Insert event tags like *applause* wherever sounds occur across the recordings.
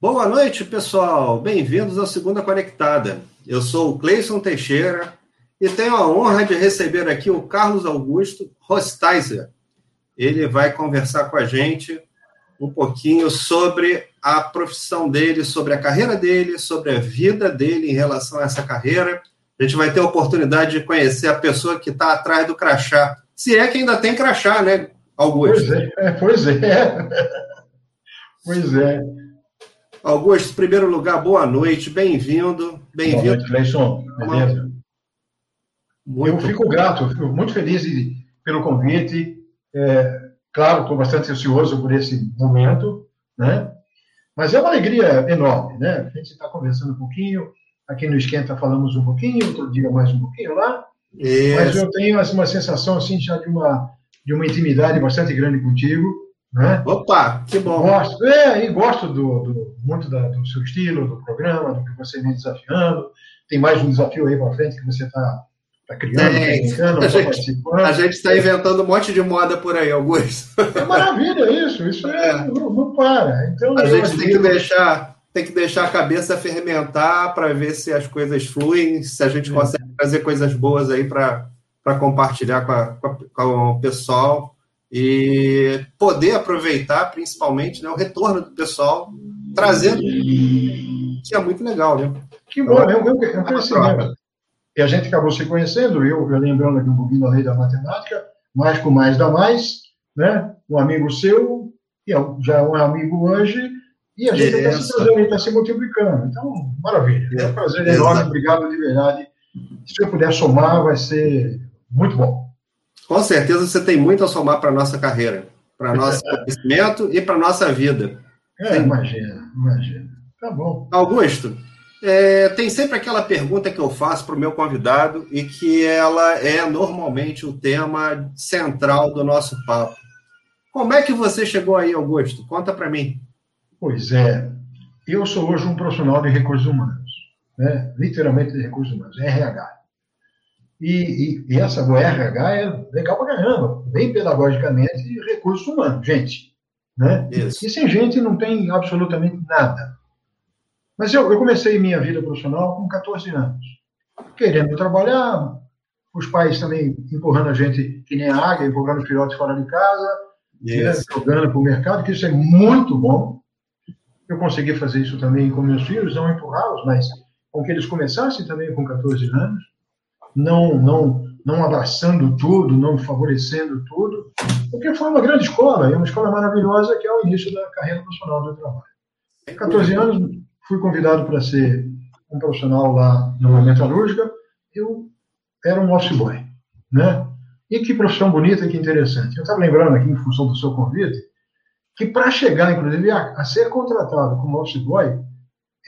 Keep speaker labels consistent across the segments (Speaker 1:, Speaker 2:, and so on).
Speaker 1: Boa noite, pessoal. Bem-vindos ao Segunda Conectada. Eu sou o Cleison Teixeira e tenho a honra de receber aqui o Carlos Augusto Rostaiser. Ele vai conversar com a gente um pouquinho sobre a profissão dele, sobre a carreira dele, sobre a vida dele em relação a essa carreira. A gente vai ter a oportunidade de conhecer a pessoa que está atrás do crachá. Se é que ainda tem crachá, né, Augusto?
Speaker 2: Pois é, *laughs* pois é. Pois é.
Speaker 1: Augusto, em primeiro lugar, boa noite, bem-vindo. Bem-vindo. Boa noite.
Speaker 2: Beleza? Muito... Eu fico grato, eu fico muito feliz pelo convite. É, claro, estou bastante ansioso por esse momento, né? Mas é uma alegria enorme, né? A gente está conversando um pouquinho, aqui no Esquenta falamos um pouquinho, outro dia mais um pouquinho lá. Isso. Mas eu tenho assim, uma sensação assim já de uma de uma intimidade bastante grande contigo né?
Speaker 1: Opa, que bom.
Speaker 2: Gosto, é, e gosto do, do muito da, do seu estilo, do programa, do que você vem desafiando. Tem mais um desafio aí para frente que você está tá criando,
Speaker 1: tá a, gente, a gente está inventando um monte de moda por aí, Augusto.
Speaker 2: É maravilha isso, isso é, é. Não, não, para. Então,
Speaker 1: a gente tem que deixar tem que deixar a cabeça fermentar para ver se as coisas fluem, se a gente é. consegue trazer coisas boas aí para compartilhar com, a, com, o pessoal e poder aproveitar, principalmente, né, o retorno do pessoal, trazendo que é muito legal, né?
Speaker 2: Que bom, é um, é um crescimento. E a gente acabou se conhecendo, eu, eu lembrando aqui um pouquinho da lei da matemática, mais com mais dá mais, né? Um amigo seu, que é, já é um amigo hoje, e a gente está se trazendo, está se multiplicando. Então, maravilha. É um prazer enorme, obrigado de verdade. Se eu puder somar, vai ser muito bom.
Speaker 1: Com certeza você tem muito a somar para a nossa carreira, para nosso *laughs* conhecimento e para a nossa vida.
Speaker 2: É, imagina, imagina. Tá bom.
Speaker 1: Augusto, é, tem sempre aquela pergunta que eu faço para o meu convidado e que ela é normalmente o tema central do nosso papo. Como é que você chegou aí, Augusto? Conta para mim.
Speaker 2: Pois é, eu sou hoje um profissional de recursos humanos, né? literalmente de recursos humanos, RH. E, e, e essa do RH é legal pra caramba, bem pedagogicamente e recursos humanos, gente. Né? Isso. E sem gente não tem absolutamente nada. Mas eu, eu comecei minha vida profissional com 14 anos, querendo trabalhar, os pais também empurrando a gente que nem a águia, empurrando filhotes fora de casa, né, jogando para o mercado, que isso é muito bom. Eu consegui fazer isso também com meus filhos, não empurrá-los, mas com que eles começassem também com 14 anos não, não, não abraçando tudo, não favorecendo tudo, porque foi uma grande escola, e uma escola maravilhosa que é o início da carreira profissional do trabalho. 14 anos, fui convidado para ser um profissional lá numa metalúrgica, eu era um office boy, né? E que profissão bonita que interessante. Eu estava lembrando aqui, em função do seu convite, que para chegar, inclusive, a, a, ser contratado como office boy,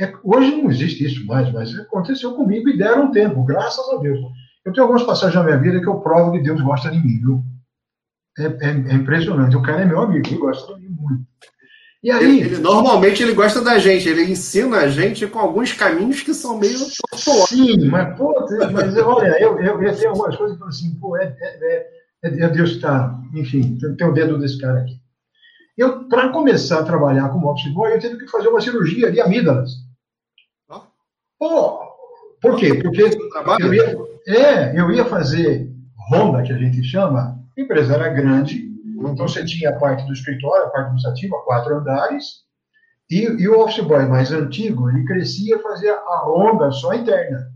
Speaker 2: é, hoje não existe isso mais, mas aconteceu comigo e deram tempo, graças a Deus. Eu tenho algumas passagens na minha vida que eu provo que Deus gosta de mim, viu? É, é, é impressionante. O cara é meu amigo, ele gosta de mim muito.
Speaker 1: E aí, ele, ele, normalmente ele gosta da gente, ele ensina a gente com alguns caminhos que são meio
Speaker 2: Sim, mas, pô, mas olha, eu, eu, eu tenho algumas coisas que assim, pô, é, é, é, é Deus que está, enfim, tem, tem o dedo desse cara aqui. Eu, para começar a trabalhar como office boy, eu tive que fazer uma cirurgia de amígdalas. Pô, por quê? Porque eu ia, é, eu ia fazer ronda, que a gente chama, a empresa era grande, então você tinha a parte do escritório, a parte administrativa, quatro andares, e, e o office boy mais antigo, ele crescia fazia a ronda só interna.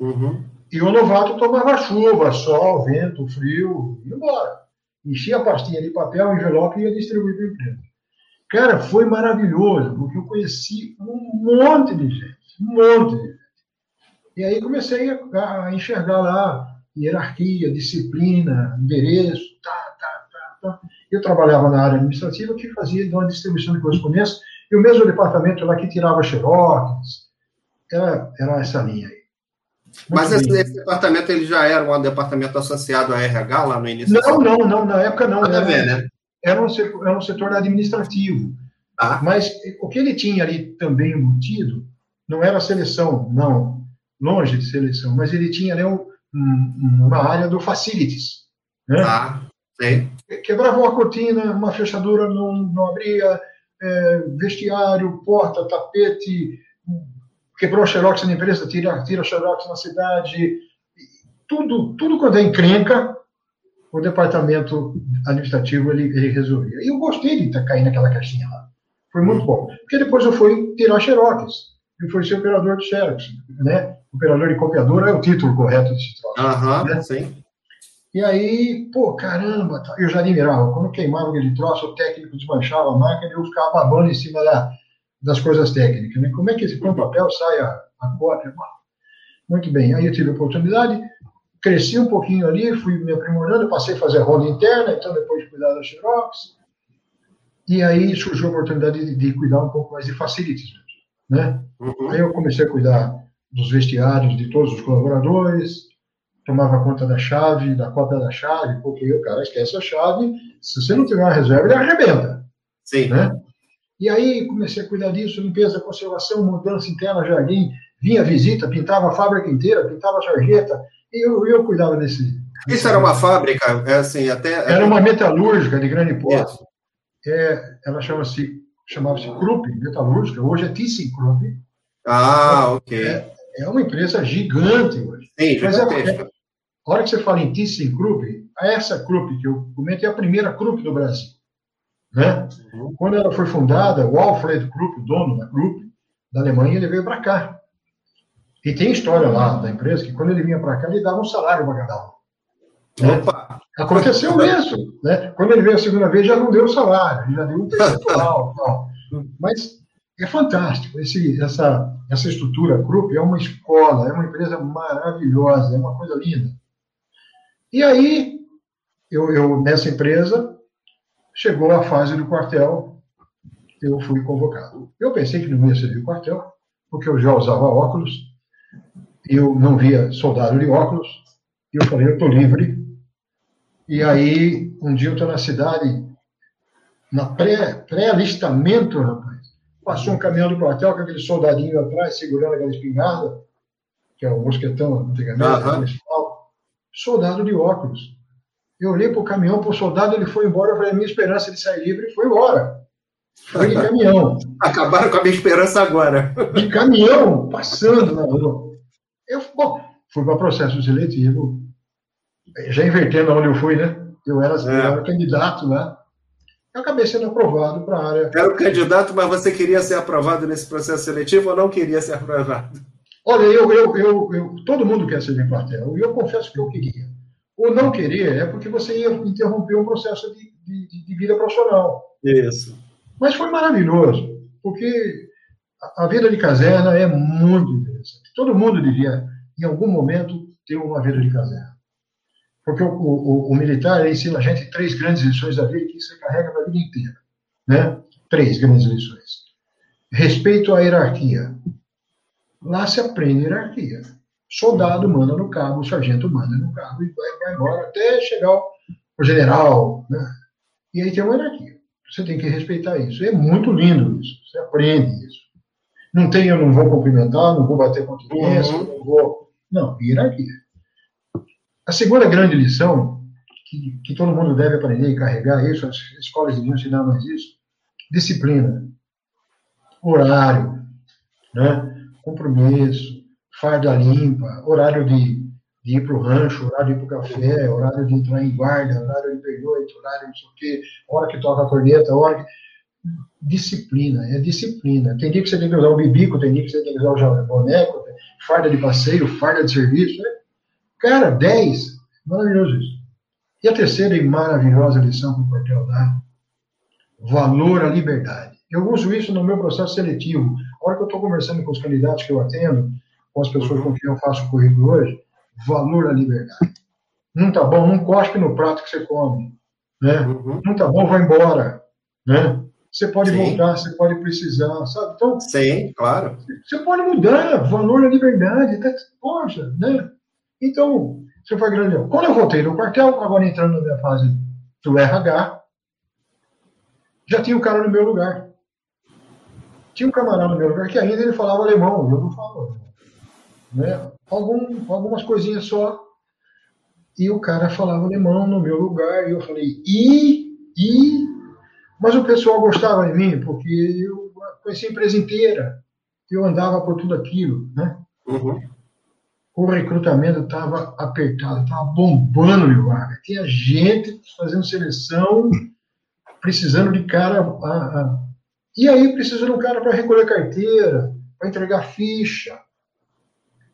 Speaker 2: Uhum. E o novato tomava chuva, sol, vento, frio, e ia embora. Enchia a pastinha de papel, envelope e ia distribuir para a empresa. Cara, foi maravilhoso, porque eu conheci um monte de gente, um monte de gente. E aí comecei a, a enxergar lá hierarquia, disciplina, endereço, tá, tá, tá, tá. Eu trabalhava na área administrativa que fazia uma distribuição de correspondência e o mesmo departamento lá que tirava xerox. Era, era essa linha aí.
Speaker 1: Muito Mas esse, esse, departamento ele já era um departamento associado à RH lá no início?
Speaker 2: Não, não, não, na época não. Era, ver, né? era, um setor, era um setor administrativo. Ah. Mas o que ele tinha ali também embutido não era seleção, não longe de seleção, mas ele tinha né, um, uma área do facilities. Né? Ah, sim. Quebrava uma cortina, uma fechadura não, não abria, é, vestiário, porta, tapete, quebrou a xerox na empresa, tira, tira a xerox na cidade, tudo, tudo quando é encrenca, o departamento administrativo ele, ele resolvia. E eu gostei de cair naquela caixinha lá. Foi muito bom. Porque depois eu fui tirar xerox. Eu fui ser operador de xerox, né? Operador de copiador é o título correto desse troço.
Speaker 1: Aham, né? sim.
Speaker 2: E aí, pô, caramba, tá, eu já admirava. Quando queimava aquele troço, o técnico desmanchava a máquina e eu ficava babando em cima da, das coisas técnicas. Né? Como é que esse com papel sai a, a cópia? Muito bem, aí eu tive a oportunidade, cresci um pouquinho ali, fui me aprimorando, passei a fazer roda interna, então depois de cuidar da Xerox. E aí surgiu a oportunidade de, de cuidar um pouco mais de facilities. Né? Uhum. Aí eu comecei a cuidar dos vestiários de todos os colaboradores, tomava conta da chave, da cópia da chave, porque o cara esquece a chave, se você não tiver uma reserva, ele arrebenta.
Speaker 1: Sim.
Speaker 2: Né? E aí comecei a cuidar disso, limpeza, conservação, mudança interna, jardim, vinha visita, pintava a fábrica inteira, pintava a sarjeta, e eu, eu cuidava desse...
Speaker 1: Isso era uma fábrica, é assim, até...
Speaker 2: Era uma metalúrgica de grande porte. É, ela chama-se chamava-se Krupp, metalúrgica, hoje é ThyssenKrupp.
Speaker 1: Ah, ok.
Speaker 2: É, é uma empresa gigante hoje.
Speaker 1: Sim, Mas é,
Speaker 2: a hora que você fala em ThyssenKrupp, essa Krupp que eu comento é a primeira Krupp do Brasil. Né? Uhum. Quando ela foi fundada, o Alfred Krupp, dono da Krupp, da Alemanha, ele veio para cá. E tem história lá da empresa que quando ele vinha para cá, ele dava um salário para cada um. Né? Aconteceu mesmo. Né? Quando ele veio a segunda vez, já não deu salário, já deu um percentual. *laughs* Mas é fantástico. Esse, essa, essa estrutura Krupp é uma escola, é uma empresa maravilhosa, é uma coisa linda. E aí, eu, eu, nessa empresa, chegou a fase do quartel, eu fui convocado. Eu pensei que não ia servir o quartel, porque eu já usava óculos, eu não via soldado de óculos, e eu falei, eu estou livre. E aí, um dia eu estou na cidade, na pré-alistamento, pré rapaz, passou um caminhão do quartel com aquele soldadinho atrás, segurando aquela espingarda, que é o mosquetão antigamente, uhum soldado de óculos. Eu olhei para o caminhão, para o soldado, ele foi embora. Eu falei, a minha esperança de sair livre foi embora. Foi de caminhão. *laughs*
Speaker 1: Acabaram com a minha esperança agora.
Speaker 2: De caminhão, passando na rua. Eu, bom, fui para processo seletivo, já invertendo onde eu fui, né? Eu era, é. eu era candidato lá. Eu acabei sendo aprovado para a área.
Speaker 1: Era o candidato, mas você queria ser aprovado nesse processo seletivo ou não queria ser aprovado?
Speaker 2: Olha, eu, eu, eu, eu, todo mundo quer ser de quartel, e eu confesso que eu queria. Ou não querer é porque você ia interromper um processo de, de, de vida profissional.
Speaker 1: Isso.
Speaker 2: Mas foi maravilhoso, porque a, a vida de caserna é muito interessante. Todo mundo devia, em algum momento, ter uma vida de caserna. Porque o, o, o militar ensina a gente três grandes lições da vida que você carrega para a vida inteira. Né? Três grandes lições. Respeito à hierarquia. Lá se aprende hierarquia. Soldado manda no cabo, o sargento manda no cabo e vai, vai embora até chegar o general. Né? E aí tem uma hierarquia. Você tem que respeitar isso. É muito lindo isso. Você aprende isso. Não tem, eu não vou cumprimentar, não vou bater continência, uhum. não vou. Não, hierarquia. A segunda grande lição, que, que todo mundo deve aprender e carregar isso, as escolas deviam ensinar mais isso, disciplina, horário, né? compromisso, farda limpa, horário de, de ir para o rancho, horário de ir para o café, horário de entrar em guarda, horário de pernoite, horário de não sei o quê, hora que toca a corneta, hora que... Disciplina, é disciplina. Tem dia que você tem que usar o bibico, tem dia que você tem que usar o boneco, farda de passeio, farda de serviço. Né? Cara, 10. Maravilhoso isso. E a terceira e maravilhosa lição que o quartel dá: valor à liberdade. Eu uso isso no meu processo seletivo. A hora que eu estou conversando com os candidatos que eu atendo, com as pessoas com quem eu faço o currículo hoje, valor à liberdade. Não tá bom, não cospe no prato que você come. Né? Uhum. Não tá bom, vai embora. Né? Você pode Sim. voltar, você pode precisar, sabe? Então,
Speaker 1: Sim, claro.
Speaker 2: Você pode mudar, valor à liberdade. Tá, poxa, né? Então, você foi grande. Quando eu voltei no quartel, agora entrando na minha fase do RH, já tinha o cara no meu lugar. Tinha um camarada no meu lugar que ainda ele falava alemão, eu não falo. Né? Algum, algumas coisinhas só. E o cara falava alemão no meu lugar, e eu falei, e, e Mas o pessoal gostava de mim, porque eu conhecia a empresa inteira. Eu andava por tudo aquilo, né? Uhum. O recrutamento estava apertado, estava bombando de vaga. Tinha gente fazendo seleção, precisando de cara. A, a... E aí precisando de um cara para recolher carteira, para entregar ficha,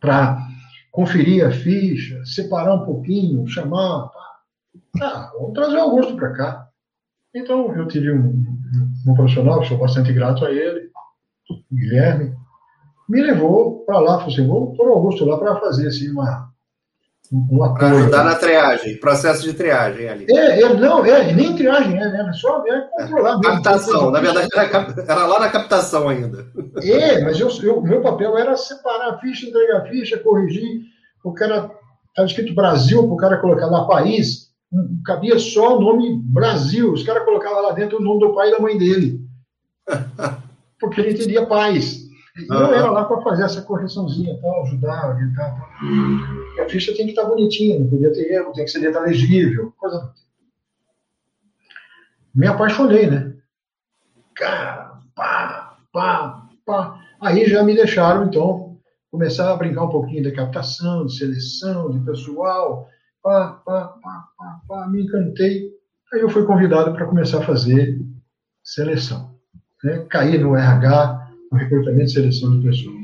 Speaker 2: para conferir a ficha, separar um pouquinho, chamar. Ah, vamos trazer o Augusto para cá. Então, eu tive um, um profissional, sou bastante grato a ele, Guilherme, me levou para lá, falou assim, vou pôr o Augusto lá para fazer assim, uma,
Speaker 1: um. Para ajudar na triagem, processo de triagem ali.
Speaker 2: É, é não, é, nem triagem, é, né, só é controlar.
Speaker 1: Captação, na verdade era, era, lá na captação ainda.
Speaker 2: É, mas eu, eu, meu papel era separar a ficha, entregar a ficha, corrigir, o cara, estava escrito Brasil, para o cara colocar lá país, cabia só o nome Brasil, os caras colocavam lá dentro o nome do pai e da mãe dele. *laughs* Porque ele entendia paz. E eu era lá para fazer essa correçãozinha, tal, ajudar, orientar. Tal. E a ficha tem que estar tá bonitinha, não podia ter erro, tem que ser letra legível, coisa tipo. Me apaixonei, né? Cara, pá, pá, pá. Aí já me deixaram, então, começar a brincar um pouquinho da captação, de seleção, de pessoal, pá, pá, pá, pá, pá, me encantei. Aí eu fui convidado para começar a fazer seleção. Né? Caí no RH, no recrutamento e seleção de pessoas.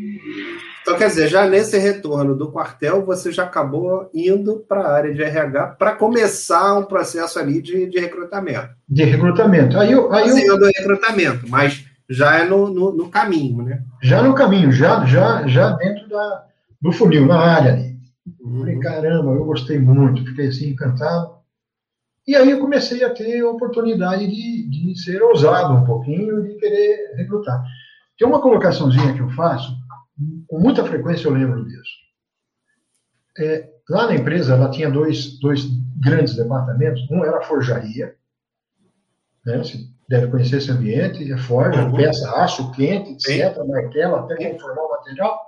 Speaker 1: Então, quer dizer, já nesse retorno do quartel, você já acabou indo para a área de RH para começar um processo ali de, de recrutamento.
Speaker 2: De recrutamento. Aí eu, aí
Speaker 1: eu... do recrutamento, mas já é no, no, no, caminho, né?
Speaker 2: Já no caminho, já, já, já dentro da, do funil, na área ali. Uhum. Falei, caramba, eu gostei muito, fiquei assim encantado. E aí eu comecei a ter a oportunidade de, de ser ousado um pouquinho e de querer recrutar. Tem uma colocaçãozinha que eu faço, com muita frequência eu lembro disso. É, lá na empresa, ela tinha dois, dois grandes departamentos. Um era a forjaria, né? você deve conhecer esse ambiente, é forja, uhum. peça, aço quente, etc., martelo, até conformar o material.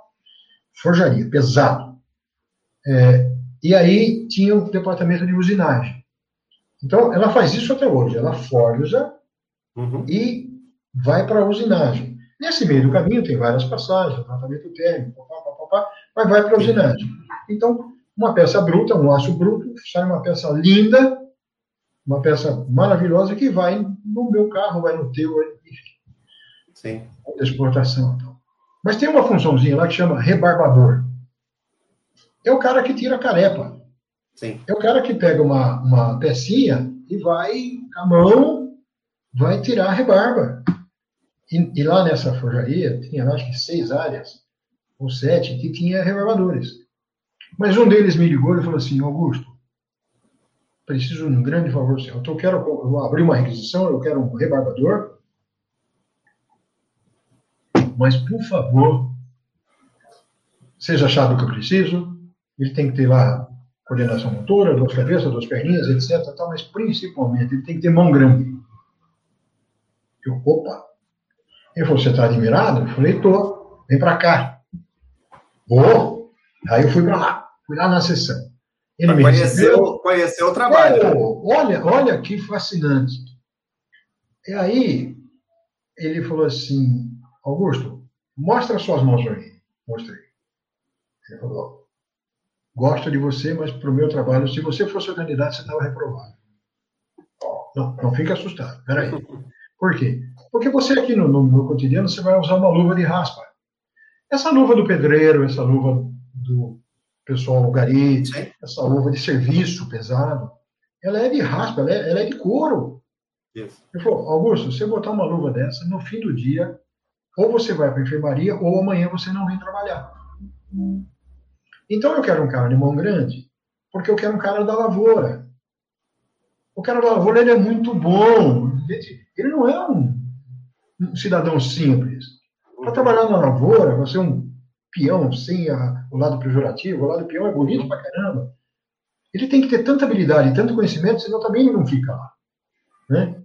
Speaker 2: Forjaria, pesado. É, e aí tinha o departamento de usinagem. Então, ela faz isso até hoje. Ela forja uhum. e vai para a usinagem. Nesse meio do caminho tem várias passagens, tratamento térmico, pá, pá, pá, mas vai para a usinagem. Então, uma peça bruta, um aço bruto, sai uma peça linda, uma peça maravilhosa que vai no meu carro, vai no teu, enfim. Sim. Exportação. Então. Mas tem uma funçãozinha lá que chama rebarbador. É o cara que tira a carepa. Sim. É o cara que pega uma, uma pecinha e vai, com a mão, vai tirar a rebarba. E, e, lá nessa forjaria, tinha acho que seis áreas, ou sete, que tinha rebarbadores. Mas um deles me ligou e falou assim, Augusto, preciso de um grande favor seu. Então, eu quero eu vou abrir uma requisição, eu quero um rebarbador, mas, por favor, seja achado o que eu preciso, ele tem que ter lá coordenação motora, duas cabeças, duas perninhas, etc. Tal, mas, principalmente, ele tem que ter mão grande. Eu, opa, ele falou, você está admirado? Eu falei, tô. Vem para cá. Vou. Aí eu fui para lá. Fui lá na sessão.
Speaker 1: Ele me conheceu, conheceu o trabalho.
Speaker 2: Oh, olha, olha que fascinante. E aí, ele falou assim, Augusto, mostra suas mãos aí. Mostrei. Ele falou, gosto de você, mas para o meu trabalho, se você fosse o candidato, você estava reprovado. Não, não fique assustado. Peraí. *laughs* Por quê? Porque você aqui no, no, no, cotidiano, você vai usar uma luva de raspa. Essa luva do pedreiro, essa luva do pessoal gari, essa luva de serviço pesado, ela é de raspa, ela é, ela é de couro. Isso. Ele falou, Augusto, se você botar uma luva dessa, no fim do dia, ou você vai para a enfermaria, ou amanhã você não vem trabalhar. Então eu quero um cara de mão grande, porque eu quero um cara da lavoura. O cara da lavoura ele é muito bom. Ele não é um, um cidadão simples. Para trabalhar na lavoura, você é um peão sem a, o lado pejorativo, o lado peão é bonito pra caramba. Ele tem que ter tanta habilidade, tanto conhecimento, senão também não fica lá. Né?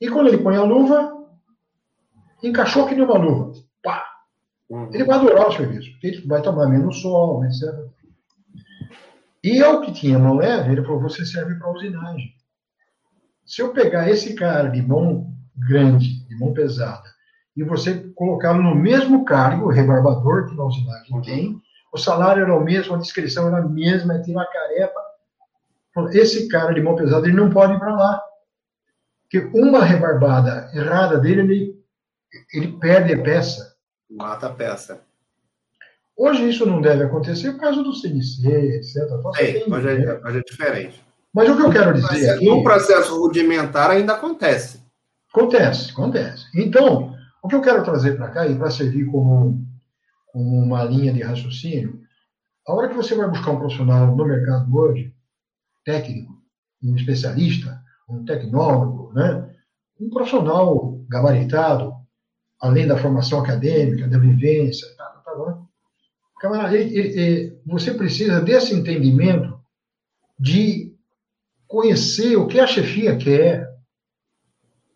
Speaker 2: E quando ele põe a luva, encaixou que nem uma luva. Pá! Ele vai adorar o serviço, ele vai tomar menos sol, etc. E eu que tinha mão leve, ele falou: você serve para usinagem. Se eu pegar esse cara de bom grande, de mão pesada, e você colocá-lo no mesmo cargo, rebarbador, que na usinagem tem, o salário era o mesmo, a descrição era a mesma, é tirar carepa. Esse cara de mão pesada, ele não pode ir para lá. Porque uma rebarbada errada dele, ele, ele perde a peça.
Speaker 1: Mata a peça.
Speaker 2: Hoje isso não deve acontecer por causa do CNC, etc.
Speaker 1: Então, Sim, hoje, é, hoje é diferente.
Speaker 2: Mas o que eu quero dizer aqui...
Speaker 1: No processo rudimentar ainda acontece.
Speaker 2: Acontece, acontece. Então, o que eu quero trazer para cá, e para servir como, como uma linha de raciocínio, a hora que você vai buscar um profissional no mercado hoje, técnico, um especialista, um tecnólogo, né? um profissional gabaritado, além da formação acadêmica, da vivência, tá, tá, tá, Camarada, ele, ele, você precisa desse entendimento de conhecer o que a chefia quer,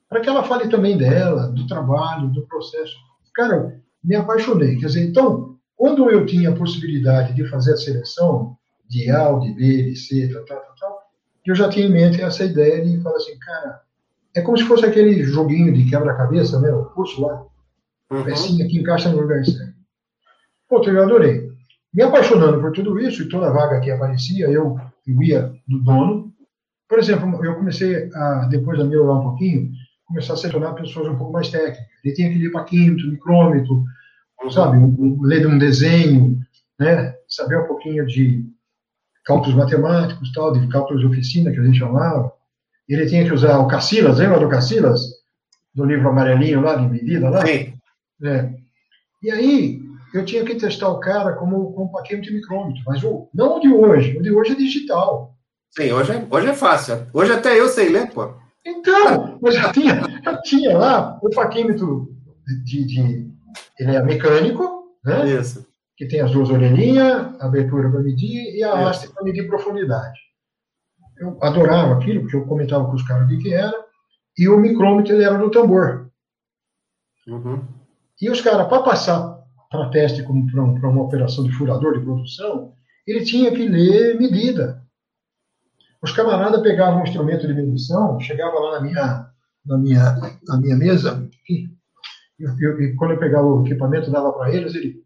Speaker 2: para que ela fale também dela, do trabalho, do processo. Cara, me apaixonei. Quer dizer, então, quando eu tinha a possibilidade de fazer a seleção de A, de B, de C, tal, tal, tal, eu já tinha em mente essa ideia de falar assim, cara, é como se fosse aquele joguinho de quebra-cabeça, né? O curso lá. Uhum. Pecinha que encaixa no lugar certo. Pô, eu adorei. Me apaixonando por tudo isso, e toda vaga que aparecia, eu ia do dono, por exemplo, eu comecei a, depois a melhorar um pouquinho, começar a selecionar pessoas um pouco mais técnicas. Ele tinha que ir para químetro, micrômetro, sabe, um, ler um desenho, né, saber um pouquinho de cálculos matemáticos, tal, de cálculos de oficina, que a gente chamava. Ele tinha que usar o Cassilas, lembra do Cassilas? Do livro amarelinho lá, de medida lá?
Speaker 1: Sim.
Speaker 2: É. E aí, eu tinha que testar o cara como, como paquímetro e micrômetro, mas o, não o de hoje, o de hoje é digital.
Speaker 1: Sim, hoje é, hoje é fácil. Hoje até eu sei ler, pô.
Speaker 2: Então, eu já tinha, já tinha lá o paquímetro de, de, Ele é mecânico, né?
Speaker 1: Isso.
Speaker 2: Que tem as duas orelhinhas, a abertura para medir e a haste para medir profundidade. Eu adorava aquilo, porque eu comentava com os caras o que, que era. E o micrômetro ele era no tambor.
Speaker 1: Uhum.
Speaker 2: E os caras, para passar para teste para uma operação de furador de produção, ele tinha que ler medida. Os camaradas pegavam um instrumento de medição, chegava lá na minha, na minha, na minha mesa, e, eu, e quando eu pegava o equipamento, dava para eles, ele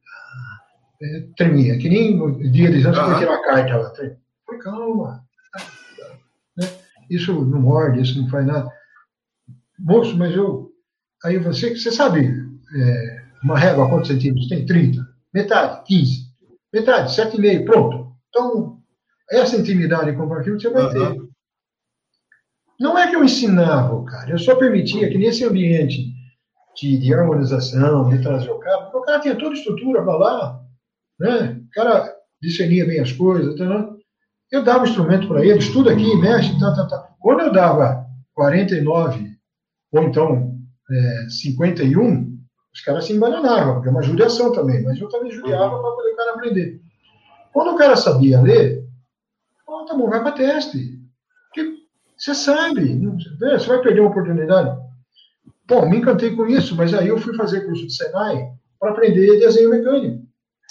Speaker 2: é, tremia, que nem no dia de exame, uhum. tirar a carta lá. Foi calma. Né? Isso não morde, isso não faz nada. Moço, mas eu. Aí você, você sabe, é, uma régua, quantos centímetros tem? 30. Metade, 15. Metade, 7,5, pronto. Então, essa intimidade com o aquilo você vai ter. Não é que eu ensinava, cara, eu só permitia que nesse ambiente de, de harmonização, de trazer o cara, porque o cara tinha toda a estrutura para lá, né? o cara discernia bem as coisas, tá, eu dava o instrumento para ele, estuda aqui, mexe, tá, tá, tá. Quando eu dava 49, ou então é, 51, os caras se embananavam, porque é uma judiação também, mas eu também judiava para poder o cara aprender. Quando o cara sabia ler, Oh, tá bom, vai para teste. Porque você sabe, você vai perder uma oportunidade. Bom, me encantei com isso, mas aí eu fui fazer curso de Senai para aprender desenho mecânico.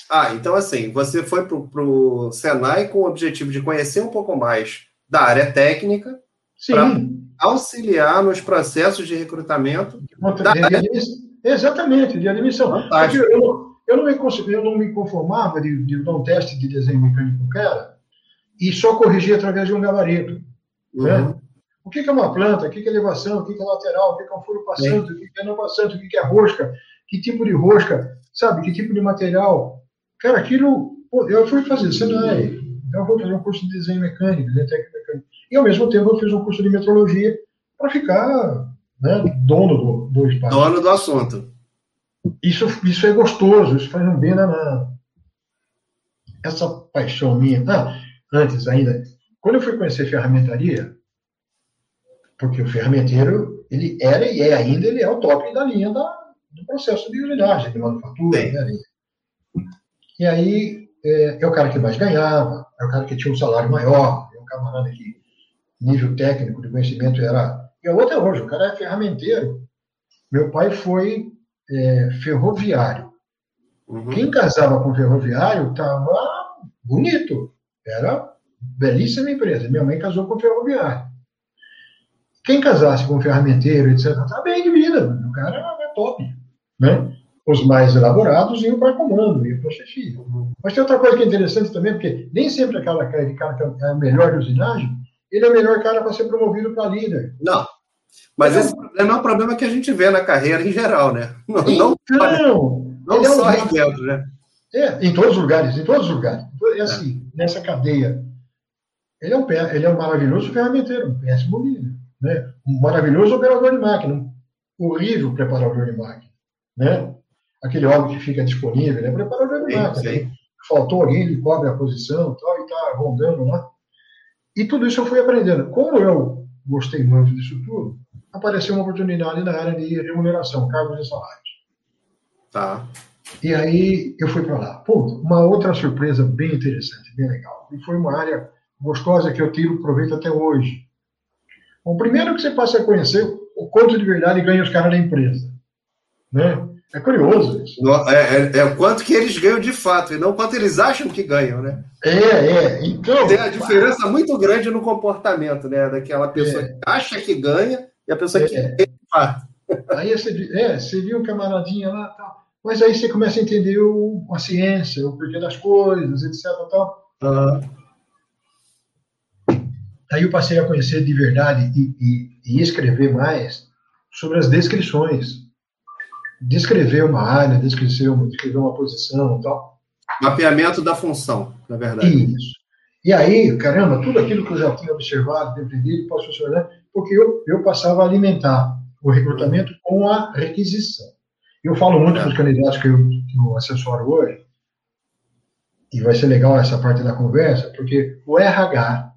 Speaker 1: Ah, então assim, você foi para o Senai com o objetivo de conhecer um pouco mais da área técnica para auxiliar nos processos de recrutamento.
Speaker 2: Da. Exatamente, de admissão. Eu, eu, não me, eu não me conformava de, de dar um teste de desenho mecânico cara e só corrigir através de um gabarito. Uhum. Né? O que é uma planta? O que é elevação? O que é lateral? O que é um furo passando? O que é não passando? O que é rosca? Que tipo de rosca? Sabe? Que tipo de material? Cara, aquilo. Eu fui fazer Senai. Então, eu vou fazer um curso de desenho mecânico, desenho técnico mecânico. E, ao mesmo tempo, eu fiz um curso de metrologia para ficar né, dono do, do espaço.
Speaker 1: Dono do assunto.
Speaker 2: Isso, isso é gostoso, isso faz um bem danado. Essa paixão minha. Ah, antes ainda, quando eu fui conhecer ferramentaria, porque o ferramenteiro, ele era e é ainda, ele é o top da linha da, do processo de usinagem, de manufatura. Né? E aí, é, é, o cara que mais ganhava, é o cara que tinha um salário maior, é o camarada que nível técnico de conhecimento era... E a outra hoje, o cara é ferramenteiro. Meu pai foi é, ferroviário. Uhum. Quem casava com ferroviário estava bonito. Era belíssima empresa. Minha mãe casou com o ferroviário. quem casasse com ferramenteiro, etc., tá bem de vida, o cara é top, né? Os mais elaborados iam para comando, iam para chefia. Mas tem outra coisa que é interessante também, porque nem sempre aquela aquele cara que é o melhor de usinagem, ele é o melhor cara para ser promovido para líder.
Speaker 1: Não. Mas esse problema é um problema que a gente vê na carreira em geral, né?
Speaker 2: Não, então,
Speaker 1: não, não só é um... dentro, né?
Speaker 2: É, em todos os lugares, em todos os lugares. É assim, é. nessa cadeia. Ele é um, ele é um maravilhoso ferramenteiro, um péssimo líder. Né? Um maravilhoso operador de máquina, um horrível preparador de máquina. Né? Aquele homem que fica disponível, ele é preparador de máquina. Sim. Faltou alguém, ele cobre a posição tal, e está rondando lá. E tudo isso eu fui aprendendo. Como eu gostei muito disso tudo, apareceu uma oportunidade na área de remuneração, cargos e salários.
Speaker 1: Tá.
Speaker 2: E aí eu fui para lá. Pô, uma outra surpresa bem interessante, bem legal. E foi uma área gostosa que eu tiro proveito até hoje. Bom, primeiro que você passa a conhecer o quanto de verdade ganham os caras da empresa. Né? É curioso isso.
Speaker 1: É, é, é, o quanto que eles ganham de fato, e não quanto eles acham que ganham, né?
Speaker 2: É, é. Então.
Speaker 1: Tem a diferença muito grande no comportamento, né? Daquela pessoa é. que acha que ganha e a pessoa que é. ganha de fato.
Speaker 2: Aí você, é, você viu um camaradinha lá tal. Mas aí você começa a entender o, a ciência, o porquê das coisas, etc. Tal. Uhum. Aí eu passei a conhecer de verdade e, e, e escrever mais sobre as descrições. Descrever uma área, descrever uma, descrever uma posição tal.
Speaker 1: Mapeamento da função, na verdade.
Speaker 2: Isso. E aí, caramba, tudo aquilo que eu já tinha observado, aprendido, posso funcionar, porque eu, eu passava a alimentar o recrutamento com a requisição. Eu falo muito é. para os candidatos que eu, que eu assessoro hoje, e vai ser legal essa parte da conversa, porque o RH,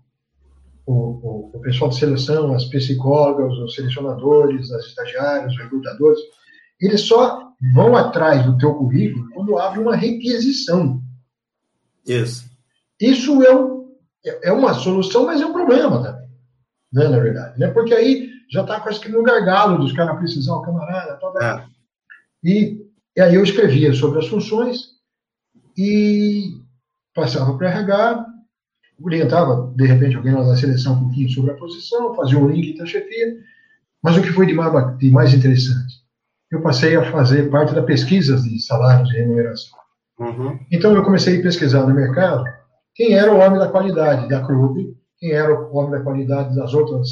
Speaker 2: o, o, o pessoal de seleção, as psicólogas, os selecionadores, as estagiários, os recrutadores, eles só vão atrás do teu currículo quando abre uma requisição.
Speaker 1: Isso.
Speaker 2: Isso é, um, é uma solução, mas é um problema também, né, na verdade. Né? Porque aí já está quase que no gargalo dos caras precisar, o camarada, tal. É. E, e aí eu escrevia sobre as funções e passava para RH, orientava, de repente, alguém lá da seleção um pouquinho sobre a posição, fazia um link da chefia, mas o que foi de mais, de mais interessante? Eu passei a fazer parte da pesquisa de salários e remuneração. Uhum. Então eu comecei a pesquisar no mercado quem era o homem da qualidade da clube, quem era o homem da qualidade das outras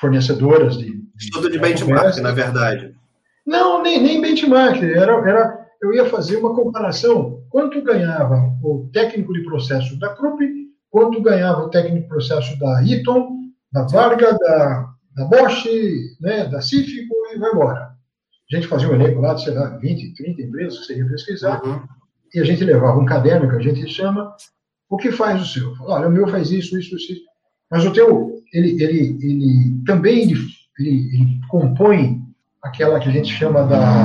Speaker 2: fornecedoras de.
Speaker 1: Estudo de benchmark, na verdade.
Speaker 2: Não, nem, nem benchmark. Era, era, eu ia fazer uma comparação. Quanto ganhava o técnico de processo da Krupp, quanto ganhava o técnico de processo da Eaton, da Varga, da, da Bosch, né, da Cífico e vai embora. A gente fazia um elenco lá de, sei lá, 20, 30 empresas que você ia pesquisar, uhum. e a gente levava um caderno que a gente chama, o que faz o seu? Olha, o meu faz isso, isso, isso. Mas o teu, ele, ele, ele também ele, ele compõe aquela que a gente chama da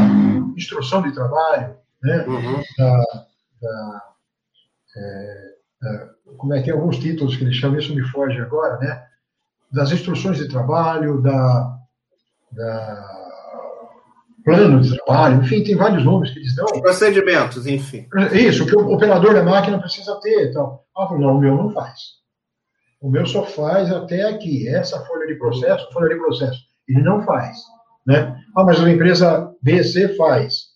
Speaker 2: instrução de trabalho, né? Uhum. Da, da, é, da, como é que tem alguns títulos que eles chamam, isso me foge agora, né? Das instruções de trabalho, da, da plano de trabalho, enfim, tem vários nomes que eles dão.
Speaker 1: Procedimentos, enfim.
Speaker 2: Isso, que o operador da máquina precisa ter. Então, ah, não, o meu não faz. O meu só faz até aqui. Essa folha de processo, folha de processo, ele não faz. Né? Ah, mas a empresa BC faz.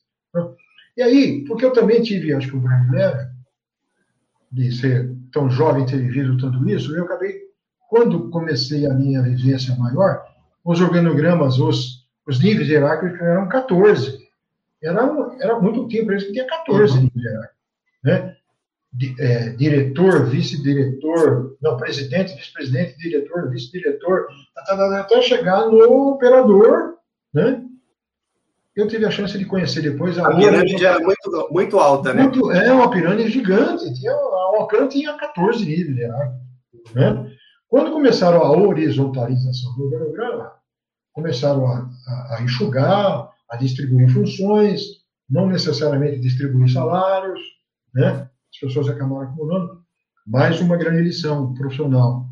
Speaker 2: E aí, porque eu também tive, acho que o Brian Leve, de ser tão jovem, ter vivido tudo isso, eu acabei, quando comecei a minha vivência maior, os organogramas, os, os níveis hierárquicos eram 14. Era, era muito tempo, isso que tinha 14 uhum. níveis hierárquicos. Né? é, diretor, vice-diretor, não, presidente, vice-presidente, diretor, vice-diretor, tá, tá, tá, até chegar no operador, né? Eu tive a chance de conhecer depois
Speaker 1: a. A pirâmide era muito, muito alta, né? Muito,
Speaker 2: é, uma pirâmide gigante. Tinha, a Ocran tinha 14 níveis de né? Quando começaram a horizontalização do organograma, começaram a, a, a enxugar, a distribuir funções, não necessariamente distribuir salários, né? as pessoas acabaram acumulando. Mais uma grande lição profissional.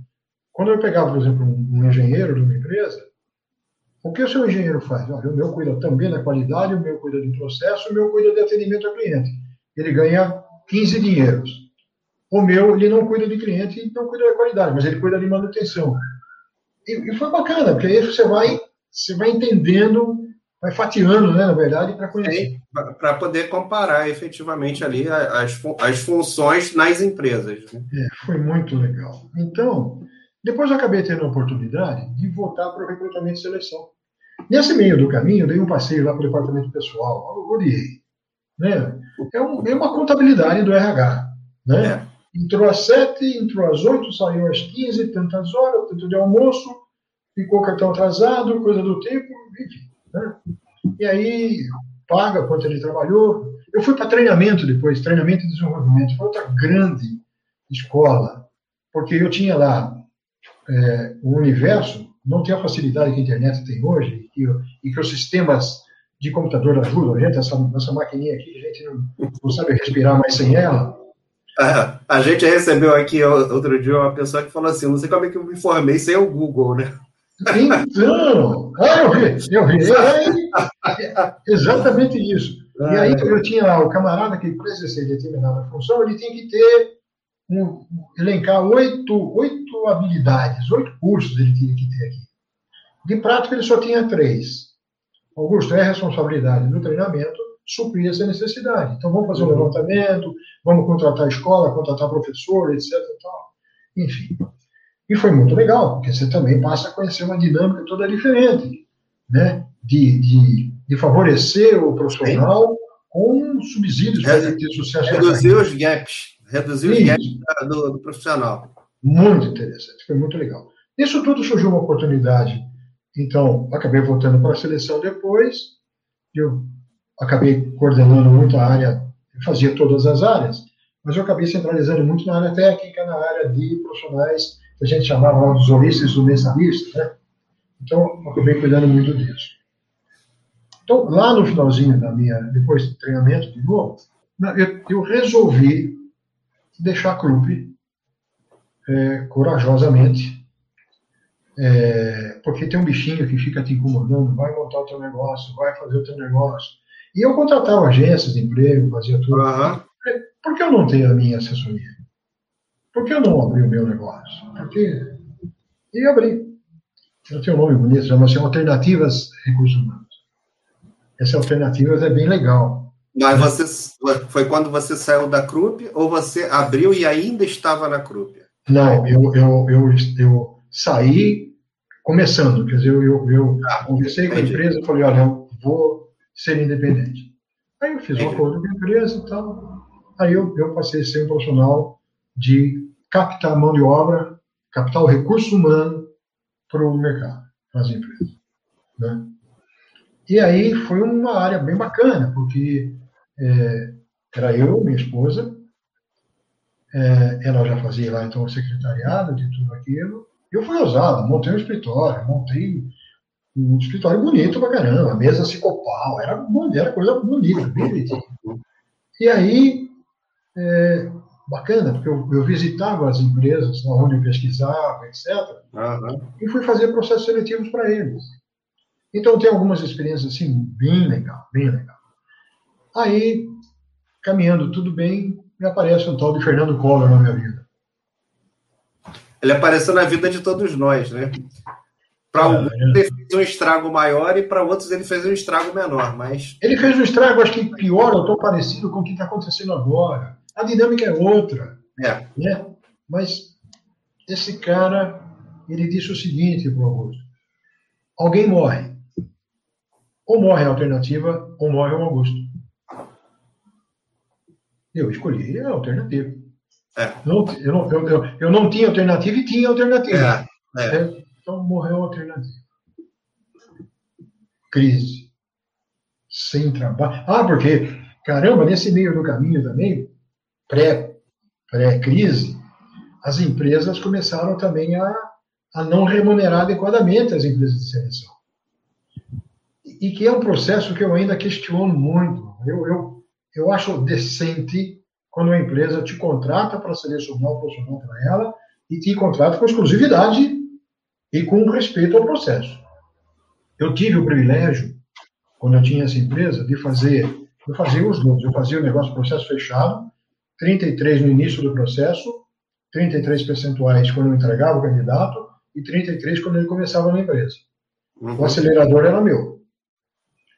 Speaker 2: Quando eu pegava, por exemplo, um, um engenheiro de uma empresa, o que o seu engenheiro faz? Olha, o meu cuida também da qualidade, o meu cuida do processo, o meu cuida de atendimento ao cliente. Ele ganha 15 dinheiros. O meu, ele não cuida de cliente e não cuida da qualidade, mas ele cuida de manutenção. e, e foi bacana, porque aí você vai, você vai entendendo, vai fatiando, né, na verdade, para conhecer.
Speaker 1: Para poder comparar efetivamente ali as, as funções nas empresas. Né?
Speaker 2: É, foi muito legal. Então, depois eu acabei tendo a oportunidade de voltar para o recrutamento e seleção. Nesse meio do caminho, eu dei um passeio lá para o departamento pessoal, eu odiei. Né? É, um, é uma contabilidade do RH. Né? É. Entrou às sete, entrou às oito, saiu às quinze, tantas horas, tanto de almoço, ficou cartão atrasado, coisa do tempo, enfim. Né? E aí, paga quanto ele trabalhou. Eu fui para treinamento depois, treinamento e desenvolvimento. Foi outra grande escola, porque eu tinha lá é, o universo, não tem a facilidade que a internet tem hoje, e, e que os sistemas de computador ajudam a gente, essa, essa maquininha aqui, a gente não, não sabe respirar mais sem ela.
Speaker 1: A, a gente recebeu aqui outro dia uma pessoa que falou assim: não sei como é que eu me informei sem o Google, né?
Speaker 2: Então, ah, eu vi, eu vi. É, é, exatamente isso. E aí eu tinha o camarada que para exercer determinada função, ele tinha que ter um, elencar oito, oito habilidades, oito cursos ele tinha que ter aqui. De prática, ele só tinha três. Augusto, é responsabilidade do treinamento suprir essa necessidade. Então, vamos fazer um uhum. levantamento, vamos contratar escola, contratar professor, etc. Tal. Enfim. E foi muito legal, porque você também passa a conhecer uma dinâmica toda diferente, né? De, de, de favorecer o profissional Sim. com subsídios para ele ter sucesso.
Speaker 1: Reduzir os gaps, reduzir os gaps do, do profissional.
Speaker 2: Muito interessante, foi muito legal. Isso tudo surgiu uma oportunidade. Então, acabei voltando para a seleção depois. Eu acabei coordenando muito a área, fazia todas as áreas, mas eu acabei centralizando muito na área técnica, na área de profissionais, que a gente chamava dos holistas e mensalista, né? Então, eu acabei cuidando muito disso. Então, lá no finalzinho da minha, depois do treinamento de novo, eu, eu resolvi deixar a clube é, corajosamente, é, porque tem um bichinho que fica te incomodando, vai montar o teu negócio, vai fazer o teu negócio, e eu contratava agências de emprego, fazia tudo. Uhum. Por que eu não tenho a minha assessoria? Por que eu não abri o meu negócio? Porque. E abri. Eu tenho um nome bonito, chama-se Alternativas Recursos Humanos. Essa Alternativas é bem legal.
Speaker 1: Mas você, foi quando você saiu da CRUP ou você abriu e ainda estava na CRUP?
Speaker 2: Não, eu, eu, eu, eu saí começando. Quer dizer, eu, eu, eu ah, conversei entendi. com a empresa e falei: olha, eu vou ser independente. Aí eu fiz um acordo com a empresa e tal. Aí eu, eu passei a ser um profissional de captar mão de obra, captar o recurso humano para o mercado, para as empresas. Né? E aí foi uma área bem bacana, porque é, era eu, minha esposa, é, ela já fazia lá então o secretariado de tudo aquilo. Eu fui ousado, montei um escritório, montei um escritório bonito pra caramba, mesa cicopal, era, era coisa bonita, bem. E aí, é, bacana, porque eu, eu, visitava as empresas onde eu pesquisava, etc., uhum. e fui fazer processos seletivos para eles. Então, tem algumas experiências assim, bem legal, bem legal. Aí, caminhando tudo bem, me aparece um tal de Fernando Collor na minha vida.
Speaker 1: Ele apareceu na vida de todos nós, né? Para alguns ele fez um estrago maior e para outros ele fez um estrago menor, mas...
Speaker 2: Ele fez um estrago, acho que pior, ou tão parecido com o que está acontecendo agora. A dinâmica é outra. É. Né? Mas esse cara, ele disse o seguinte para o Augusto. Alguém morre. Ou morre a alternativa, ou morre o Augusto. Eu escolhi a alternativa. É. Não, eu, não, eu, eu, eu, não tinha alternativa e tinha alternativa. É. É. é. Então morreu a alternativa. Crise. Sem trabalho. Ah, porque, caramba, nesse meio do caminho também, pré-crise, pré as empresas começaram também a, a não remunerar adequadamente as empresas de seleção. E que é um processo que eu ainda questiono muito. Eu, eu, eu acho decente quando uma empresa te contrata para selecionar o profissional para ela e te contrata com exclusividade e com respeito ao processo. Eu tive o privilégio, quando eu tinha essa empresa, de fazer, eu fazia os números, eu fazia o negócio processo fechado, 33 no início do processo, 33 percentuais quando eu entregava o candidato e 33 quando ele começava na empresa. Uhum. O acelerador era meu.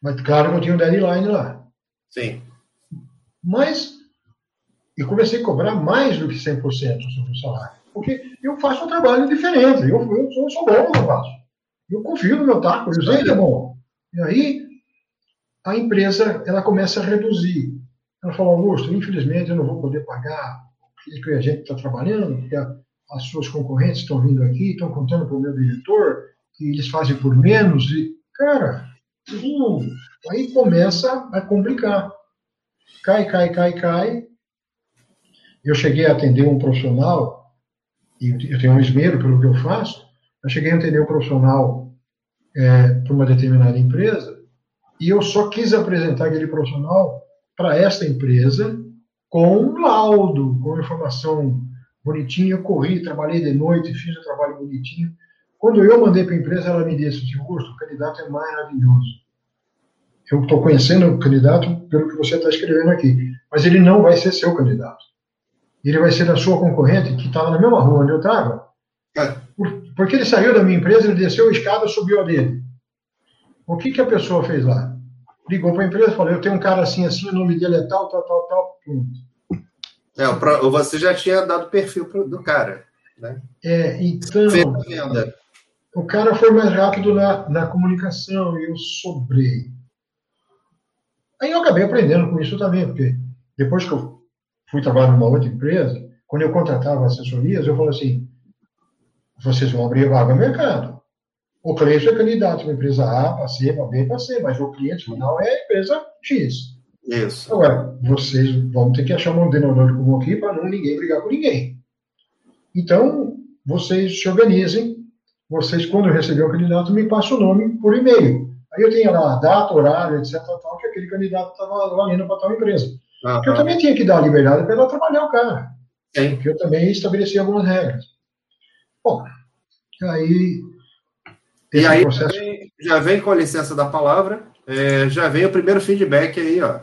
Speaker 2: Mas claro eu tinha um deadline lá.
Speaker 1: Sim.
Speaker 2: Mas eu comecei a cobrar mais do que 100% sobre o salário. Porque eu faço um trabalho diferente. Eu, eu, eu sou bom no que eu faço. Eu confio no meu taco, eu sei que é bom. E aí, a empresa ela começa a reduzir. Ela fala, Augusto, infelizmente eu não vou poder pagar o que a gente está trabalhando, porque a, as suas concorrentes estão vindo aqui, estão contando para o meu diretor, que eles fazem por menos, e, cara, hum, aí começa a complicar. Cai, cai, cai, cai. Eu cheguei a atender um profissional, e eu tenho um esmero pelo que eu faço, eu cheguei a atender um profissional é, para uma determinada empresa, e eu só quis apresentar aquele profissional para esta empresa com um laudo, com informação bonitinha. Eu corri, trabalhei de noite, fiz o trabalho bonitinho. Quando eu mandei para a empresa, ela me disse assim, Augusto, o candidato é maravilhoso. Eu estou conhecendo o candidato pelo que você está escrevendo aqui, mas ele não vai ser seu candidato. Ele vai ser da sua concorrente, que estava na mesma rua onde eu estava, é. porque ele saiu da minha empresa, ele desceu a escada, subiu a dele. O que, que a pessoa fez lá? Ligou para a empresa e falou: Eu tenho um cara assim, assim, o nome dele é tal, tal, tal, tal.
Speaker 1: É, você já tinha dado perfil do cara. Né?
Speaker 2: É, então. O cara foi mais rápido na, na comunicação eu sobrei. Aí eu acabei aprendendo com isso também, porque depois que eu fui trabalhar numa outra empresa, quando eu contratava assessorias, eu falei assim: vocês vão abrir vaga no mercado. O cliente é candidato para a empresa A, para C, para B, para C, mas o cliente final é a empresa X.
Speaker 1: Isso.
Speaker 2: Agora, vocês vão ter que achar um denominador comum aqui para não ninguém brigar com ninguém. Então, vocês se organizem. Vocês, quando receber o candidato, me passam o nome por e-mail. Aí eu tenho lá a data, horário, etc. Tal, que aquele candidato estava valendo para tal empresa. Uhum. Porque eu também tinha que dar a liberdade para ela trabalhar o cara. Sim. Porque eu também estabeleci algumas regras. Bom, aí
Speaker 1: e aí processo... já, vem, já vem, com a licença da palavra, é, já vem o primeiro feedback aí, ó.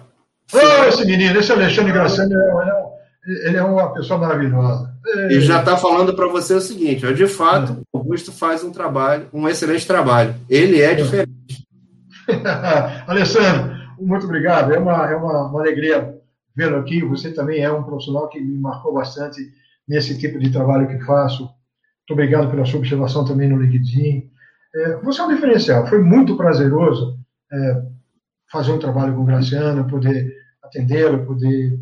Speaker 2: Oh, esse menino, esse Alexandre Graciano, ele é uma pessoa maravilhosa.
Speaker 1: E já está falando para você o seguinte, ó, de fato, é. o Augusto faz um trabalho, um excelente trabalho. Ele é, é. diferente. *laughs*
Speaker 2: Alessandro, muito obrigado. É uma, é uma, uma alegria vê-lo aqui. Você também é um profissional que me marcou bastante nesse tipo de trabalho que faço. Muito obrigado pela sua observação também no LinkedIn. É, você é um diferencial. Foi muito prazeroso é, fazer um trabalho com o Graciano, poder atendê-lo, poder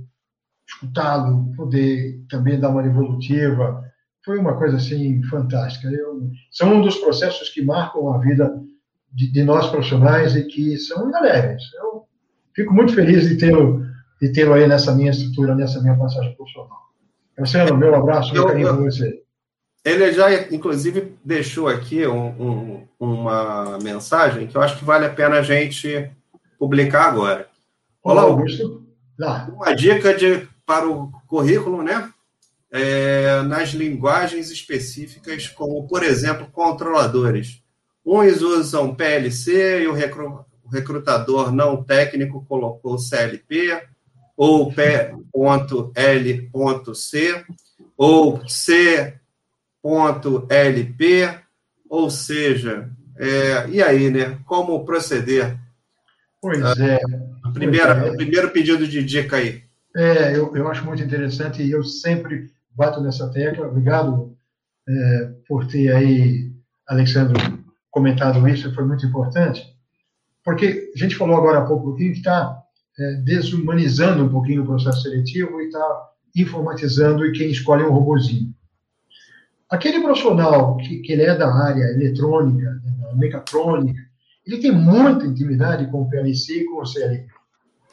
Speaker 2: escutá-lo, poder também dar uma evolutiva. Foi uma coisa assim fantástica. Eu, são um dos processos que marcam a vida de, de nós profissionais e que são indeléveis. Eu fico muito feliz de tê-lo de tê-lo aí nessa minha estrutura, nessa minha passagem profissional. Marcelo, meu abraço, meu carinho para você.
Speaker 1: Ele já, inclusive, deixou aqui um, um, uma mensagem que eu acho que vale a pena a gente publicar agora. Olá, Augusto. Uma dica de, para o currículo, né? É, nas linguagens específicas, como, por exemplo, controladores. Uns usam PLC e o, recru, o recrutador não técnico colocou CLP, ou P.L.C, ou C .lp, ou seja, é, e aí, né? Como proceder?
Speaker 2: Pois ah, é.
Speaker 1: Primeira, é. O primeiro pedido de dica aí.
Speaker 2: É, eu, eu acho muito interessante e eu sempre bato nessa tecla. Obrigado é, por ter aí, Alexandre, comentado isso, foi muito importante. Porque a gente falou agora há pouco que está é, desumanizando um pouquinho o processo seletivo e está informatizando e quem escolhe é um robozinho. Aquele profissional que, que ele é da área eletrônica, né, mecatrônica, ele tem muita intimidade com o PLC e com o CLP.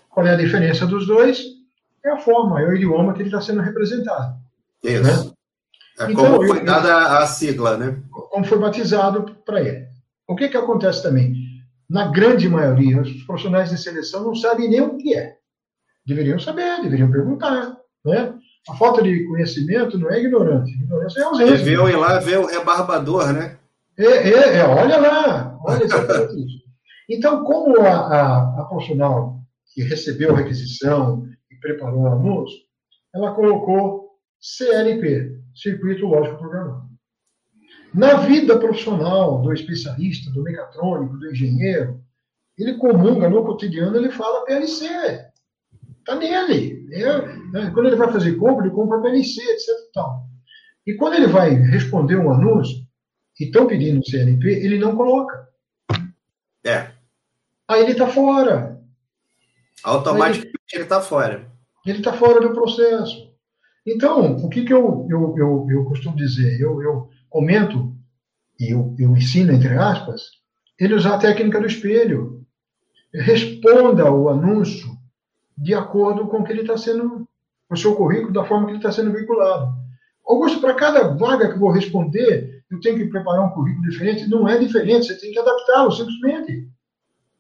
Speaker 2: Qual é a diferença dos dois? É a forma, é o idioma que ele está sendo representado.
Speaker 1: Isso. Né? É então, como foi dada a sigla, né?
Speaker 2: Como foi batizado para ele. O que, que acontece também? Na grande maioria, os profissionais de seleção não sabem nem o que é. Deveriam saber, deveriam perguntar. Né? A falta de conhecimento não é ignorante. Ignorância é ausência.
Speaker 1: Deviam ir lá ver o rebarbador, né?
Speaker 2: É, é, é olha lá, olha exatamente isso. Então, como a, a, a profissional que recebeu a requisição e preparou o anúncio, ela colocou CLP, Circuito Lógico Programado. Na vida profissional do especialista, do mecatrônico, do engenheiro, ele comunga no cotidiano, ele fala PLC. Está nele. É, né? Quando ele vai fazer compra, ele compra PLC, etc. Tal. E quando ele vai responder um anúncio, e estão pedindo CNP, ele não coloca.
Speaker 1: É.
Speaker 2: Aí ele está fora.
Speaker 1: Automaticamente ele está fora.
Speaker 2: Ele está fora do processo. Então, o que, que eu, eu, eu, eu costumo dizer? Eu, eu comento, e eu, eu ensino, entre aspas, ele usar a técnica do espelho. Responda o anúncio de acordo com o que ele está sendo, o seu currículo, da forma que ele está sendo vinculado. Augusto, para cada vaga que eu vou responder, eu tenho que preparar um currículo diferente. Não é diferente, você tem que adaptá-lo simplesmente.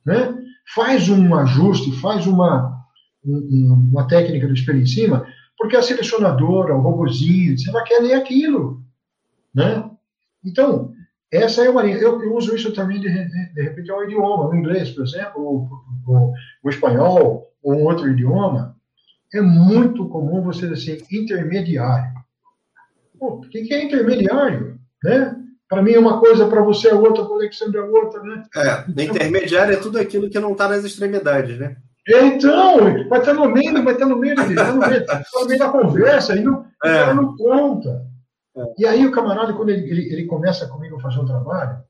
Speaker 2: Né? Faz um ajuste, faz uma, um, uma técnica do espelho em cima, porque a selecionadora, o robozinho, você vai querer aquilo. Né? Então, essa é uma linha. Eu, eu uso isso também, de, de, de repente, ao idioma, o inglês, por exemplo, o, o, o espanhol, ou um outro idioma. É muito comum você dizer assim, intermediário. Pô, o que é intermediário? Né? Para mim é uma coisa, para você é outra, para o Alexandre é outra. Né?
Speaker 1: É, então, intermediário é tudo aquilo que não está nas extremidades, né?
Speaker 2: Então, vai estar no meio, vai estar no meio, vai estar no meio, tá no meio da conversa, e não, é. não conta. É. E aí o camarada, quando ele, ele, ele começa comigo a fazer um trabalho,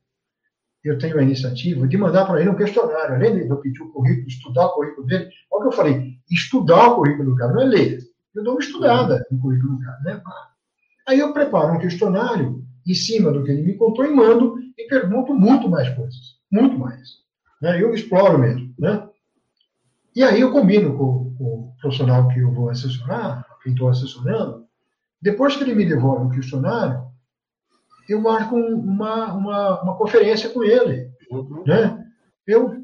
Speaker 2: eu tenho a iniciativa de mandar para ele um questionário, além de eu pedir o currículo, estudar o currículo dele. Olha o que eu falei, estudar o currículo do cara, não é ler. Eu dou uma estudada no currículo do cara, né? Aí eu preparo um questionário em cima do que ele me contou e mando e pergunto muito mais coisas, muito mais. Né? Eu exploro mesmo, né? E aí eu combino com, com o profissional que eu vou assessorar, quem estou assessorando, depois que ele me devolve o questionário, eu marco uma, uma, uma conferência com ele. Uhum. Né? Eu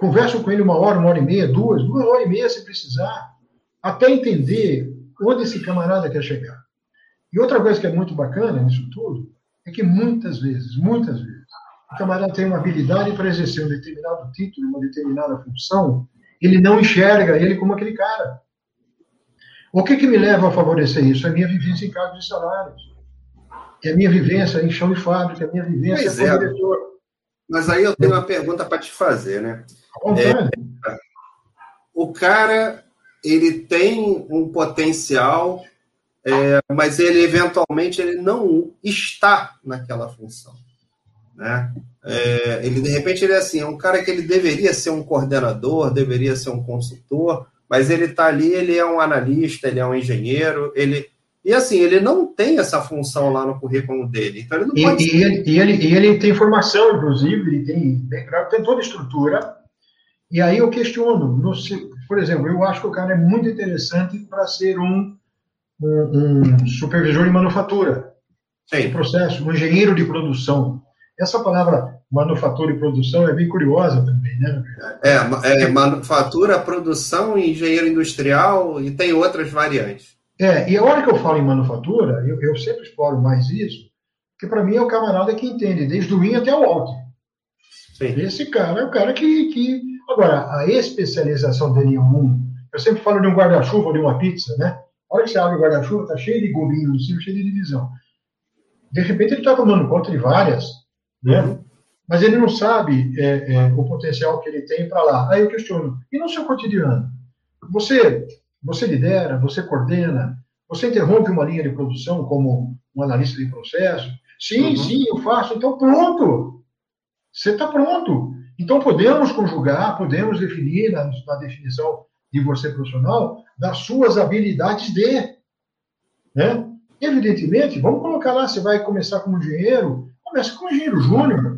Speaker 2: converso com ele uma hora, uma hora e meia, duas, duas horas e meia se precisar, até entender onde esse camarada quer chegar. E outra coisa que é muito bacana nisso tudo é que muitas vezes, muitas vezes, o camarada tem uma habilidade para exercer um determinado título, uma determinada função, ele não enxerga ele como aquele cara. O que, que me leva a favorecer isso? É a minha vivência em cargos de salários. É a minha vivência em chão de fábrica, é a minha vivência pois como é. diretor.
Speaker 1: Mas aí eu tenho uma pergunta para te fazer, né? É, o cara, ele tem um potencial, é, mas ele eventualmente ele não está naquela função, né? É, ele de repente ele é assim, é um cara que ele deveria ser um coordenador, deveria ser um consultor, mas ele está ali, ele é um analista, ele é um engenheiro, ele e assim, ele não tem essa função lá no currículo dele. Então ele não
Speaker 2: e, pode e, ele, e, ele, e ele tem formação, inclusive, ele tem background, tem toda a estrutura. E aí eu questiono, no, por exemplo, eu acho que o cara é muito interessante para ser um, um, um, supervisor de manufatura. Sim. processo, um engenheiro de produção. Essa palavra manufatura e produção é bem curiosa também, né?
Speaker 1: É, é manufatura, produção, engenheiro industrial e tem outras variantes.
Speaker 2: É, e a hora que eu falo em manufatura, eu, eu sempre exploro mais isso, porque para mim é o camarada que entende desde o in até o. Sim. Esse cara é o cara que, que. Agora, a especialização dele em um. Eu sempre falo de um guarda-chuva ou de uma pizza, né? A hora que você abre o guarda-chuva, está cheio de gominho no cima, cheio de divisão. De repente ele está tomando conta de várias, né? Uhum. Mas ele não sabe é, é, o potencial que ele tem para lá. Aí eu questiono, e no seu cotidiano? Você você lidera, você coordena, você interrompe uma linha de produção como um analista de processo. Sim, uhum. sim, eu faço. Então, pronto. Você está pronto. Então, podemos conjugar, podemos definir na, na, definição de você profissional das suas habilidades de. Né? Evidentemente, vamos colocar lá, você vai começar como engenheiro, começa como engenheiro júnior.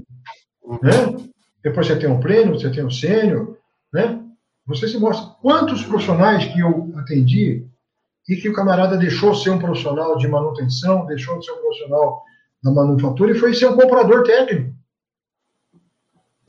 Speaker 2: Né? Depois você tem um pleno, você tem um sênior. Né? Você se mostra quantos profissionais que eu atendi e que o camarada deixou ser um profissional de manutenção, deixou de ser um profissional da manufatura e foi ser um comprador técnico.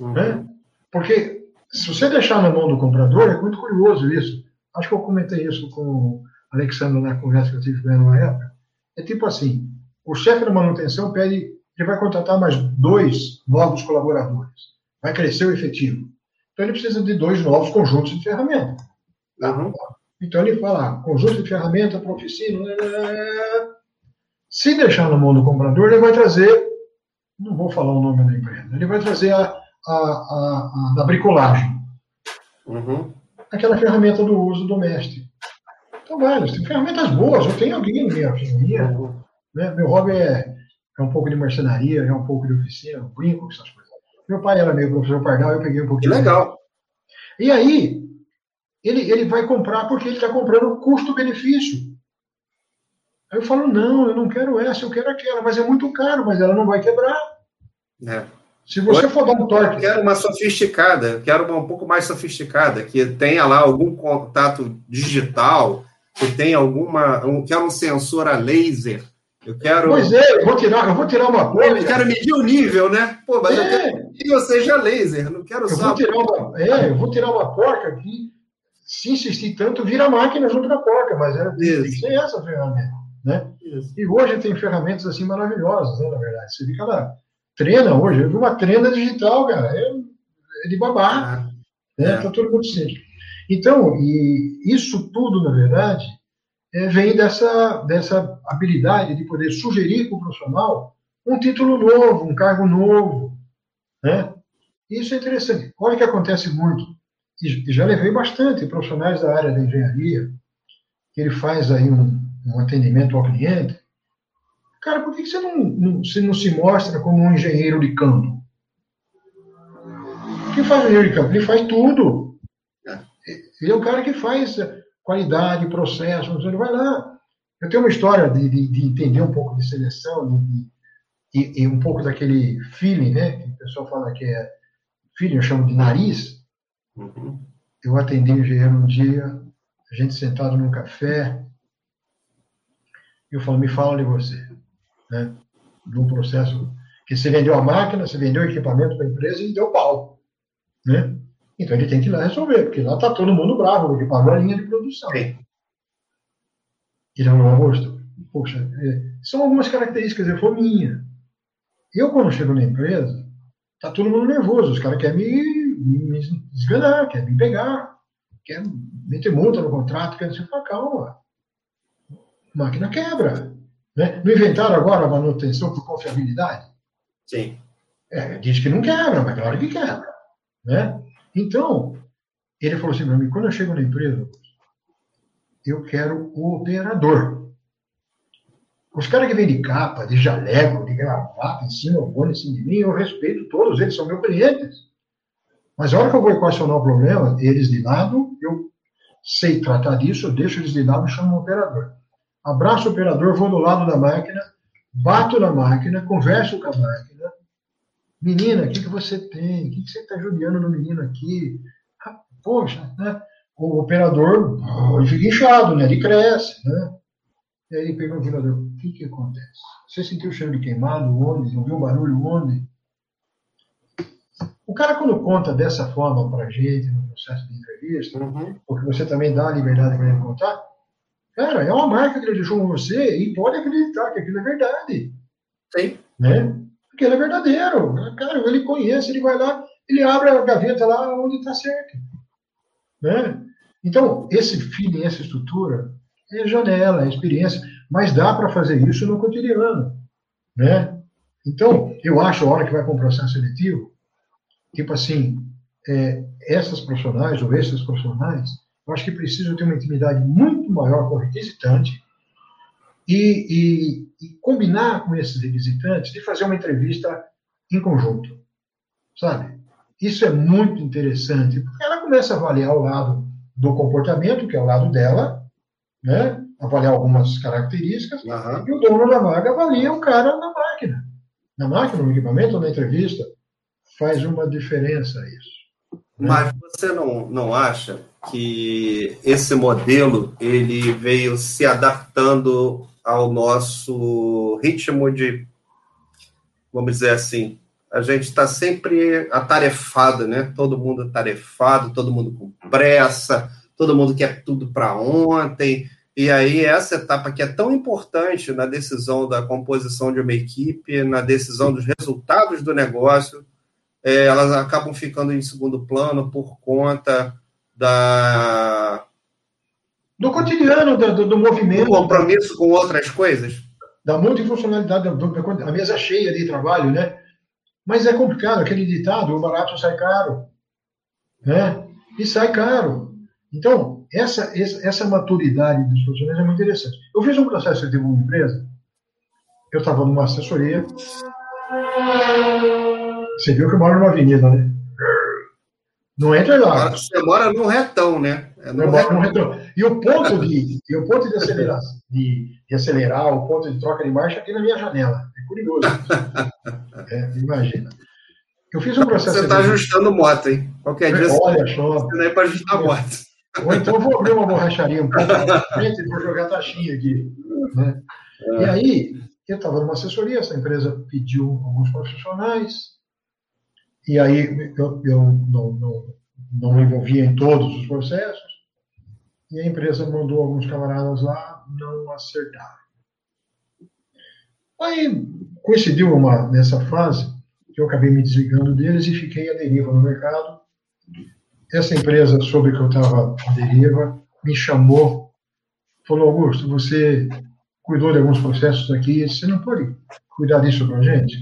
Speaker 2: Uhum. Né? Porque se você deixar na mão do comprador, é muito curioso isso. Acho que eu comentei isso com o Alexandre na conversa que eu tive com ele na época. É tipo assim: o chefe da manutenção pede, ele vai contratar mais dois novos colaboradores. Vai crescer o efetivo. Então ele precisa de dois novos conjuntos de ferramenta. Uhum. Então ele fala, conjunto de ferramenta para oficina. Né, né, né, Se deixar na mão do comprador, ele vai trazer não vou falar o nome da empresa, ele vai trazer a, a, a, a da bricolagem.
Speaker 1: Uhum.
Speaker 2: Aquela ferramenta do uso doméstico. Então, várias. Tem ferramentas boas. Eu tenho alguém na minha oficina. Uhum. Né? Meu hobby é, é um pouco de marcenaria, é um pouco de oficina, eu brinco com essas coisas. Meu pai era meio professor Pardal, eu peguei um pouquinho.
Speaker 1: Que legal.
Speaker 2: E aí, ele, ele vai comprar porque ele está comprando custo-benefício. Aí eu falo, não, eu não quero essa, eu quero aquela, mas é muito caro, mas ela não vai quebrar.
Speaker 1: É.
Speaker 2: Se você for dar um torque.
Speaker 1: Eu quero uma sofisticada, quero uma um pouco mais sofisticada, que tenha lá algum contato digital, que tenha alguma. Um, quero um sensor a laser. Eu quero.
Speaker 2: Pois é, eu vou tirar, eu vou tirar uma
Speaker 1: coisa. Eu quero medir o nível, né? Pô, mas é. eu quero que eu seja laser, não quero
Speaker 2: eu
Speaker 1: só.
Speaker 2: Vou tirar uma, é, eu vou tirar uma porca que, se insistir tanto, vira a máquina junto da porca, mas é, tem que ser essa ferramenta. Né? E hoje tem ferramentas assim maravilhosas, né, na verdade. Você fica lá, treina hoje, eu vi uma treina digital, cara, é, é de babá. Ah, né? É. Tá mundo simples. Então, e isso tudo, na verdade, é, vem dessa, dessa habilidade de poder sugerir para o profissional um título novo, um cargo novo. Né? Isso é interessante. Olha que acontece muito, e já levei bastante profissionais da área da engenharia, que ele faz aí um, um atendimento ao cliente. Cara, por que você não, não, você não se mostra como um engenheiro de campo? O que faz o engenheiro de campo? Ele faz tudo. Ele é o cara que faz qualidade, processo, ele vai lá. Eu tenho uma história de, de, de entender um pouco de seleção de, e, e, um pouco daquele feeling, né? Que o pessoal fala que é feeling, eu chamo de nariz. Uhum. Eu atendi um engenheiro um dia, a gente sentado num café, e eu falo, me fala de você. Né? De um processo que você vendeu a máquina, você vendeu o equipamento para a empresa e deu pau. Né? Então ele tem que ir lá resolver, porque lá está todo mundo bravo, porque pagou a linha de produção. Sim. Ele falou, Augusto, poxa, é, são algumas características, eu for minha. Eu, quando chego na empresa, tá todo mundo nervoso, os caras querem me, me desganar, querem me pegar, querem meter multa no contrato, querem se falar, calma. Máquina quebra. Né? Não inventaram agora a manutenção por confiabilidade?
Speaker 1: Sim.
Speaker 2: É, diz que não quebra, mas claro que quebra. Né? Então, ele falou assim para mim, quando eu chego na empresa, eu quero o operador. Os caras que vêm de capa, de jaleco, de gravata, em cima, em cima de mim, eu respeito todos, eles são meus clientes. Mas a hora que eu vou equacionar o problema, eles de lado, eu sei tratar disso, eu deixo eles de lado e chamo o operador. Abraço o operador, vou do lado da máquina, bato na máquina, converso com a máquina, Menina, o que, que você tem? O que, que você está judiando no menino aqui? Ah, poxa, né? O operador ele fica inchado, né? Ele cresce, né? E aí pega o operador, o que, que acontece? Você sentiu o cheiro de queimado? Onde? Ouviu um barulho? Onde? O cara, quando conta dessa forma para a gente, no processo de entrevista, uhum. porque você também dá a liberdade para ele contar, cara, é uma marca que ele deixou com você e pode acreditar que aquilo é verdade.
Speaker 1: Sim.
Speaker 2: Né? Porque ele é verdadeiro. Cara, ele conhece, ele vai lá, ele abre a gaveta lá onde está certo. Né? Então, esse feeling, essa estrutura, é janela, é experiência, mas dá para fazer isso no cotidiano. Né? Então, eu acho, a hora que vai para um processo seletivo, tipo assim, é, essas profissionais ou esses profissionais, eu acho que precisam ter uma intimidade muito maior com o requisitante, e, e, e combinar com esses visitantes de fazer uma entrevista em conjunto, sabe? Isso é muito interessante, porque ela começa a avaliar o lado do comportamento, que é o lado dela, né? avaliar algumas características, uhum. e o dono da vaga avalia o cara na máquina. Na máquina, no equipamento ou na entrevista. Faz uma diferença isso.
Speaker 1: Né? Mas você não, não acha que esse modelo ele veio se adaptando ao nosso ritmo de, vamos dizer assim, a gente está sempre atarefado, né? Todo mundo atarefado, todo mundo com pressa, todo mundo quer tudo para ontem. E aí, essa etapa que é tão importante na decisão da composição de uma equipe, na decisão dos resultados do negócio, é, elas acabam ficando em segundo plano por conta da
Speaker 2: do cotidiano, do, do movimento. Do
Speaker 1: compromisso com outras coisas?
Speaker 2: Da multifuncionalidade, da, da, a mesa cheia de trabalho, né? Mas é complicado, aquele ditado, o barato sai caro. Né? E sai caro. Então, essa, essa maturidade dos profissionais é muito interessante. Eu fiz um processo de uma empresa, eu estava numa assessoria, você viu que eu moro numa avenida, né? Não entra lá.
Speaker 1: Você mora num retão, né?
Speaker 2: É no retão. retão. E o ponto de, e o ponto de, acelerar, de, de, acelerar, o ponto de troca de marcha aqui na minha janela. É curioso. *laughs* é, imagina. Eu fiz um processo.
Speaker 1: Você está ajustando moto, hein? Qualquer dia
Speaker 2: Olha só.
Speaker 1: Você não é para ajustar moto.
Speaker 2: Ou então eu vou abrir uma borracharia um pouco na frente e vou jogar taxinha aqui. Né? É. E aí, eu estava numa assessoria, essa empresa pediu alguns profissionais, e aí eu, eu não, não, não me envolvia em todos os processos, e a empresa mandou alguns camaradas lá, não acertaram. Aí coincidiu uma, nessa fase que eu acabei me desligando deles e fiquei à deriva no mercado. Essa empresa soube que eu estava à deriva, me chamou, falou: Augusto, você cuidou de alguns processos aqui, você não pode cuidar disso para a gente?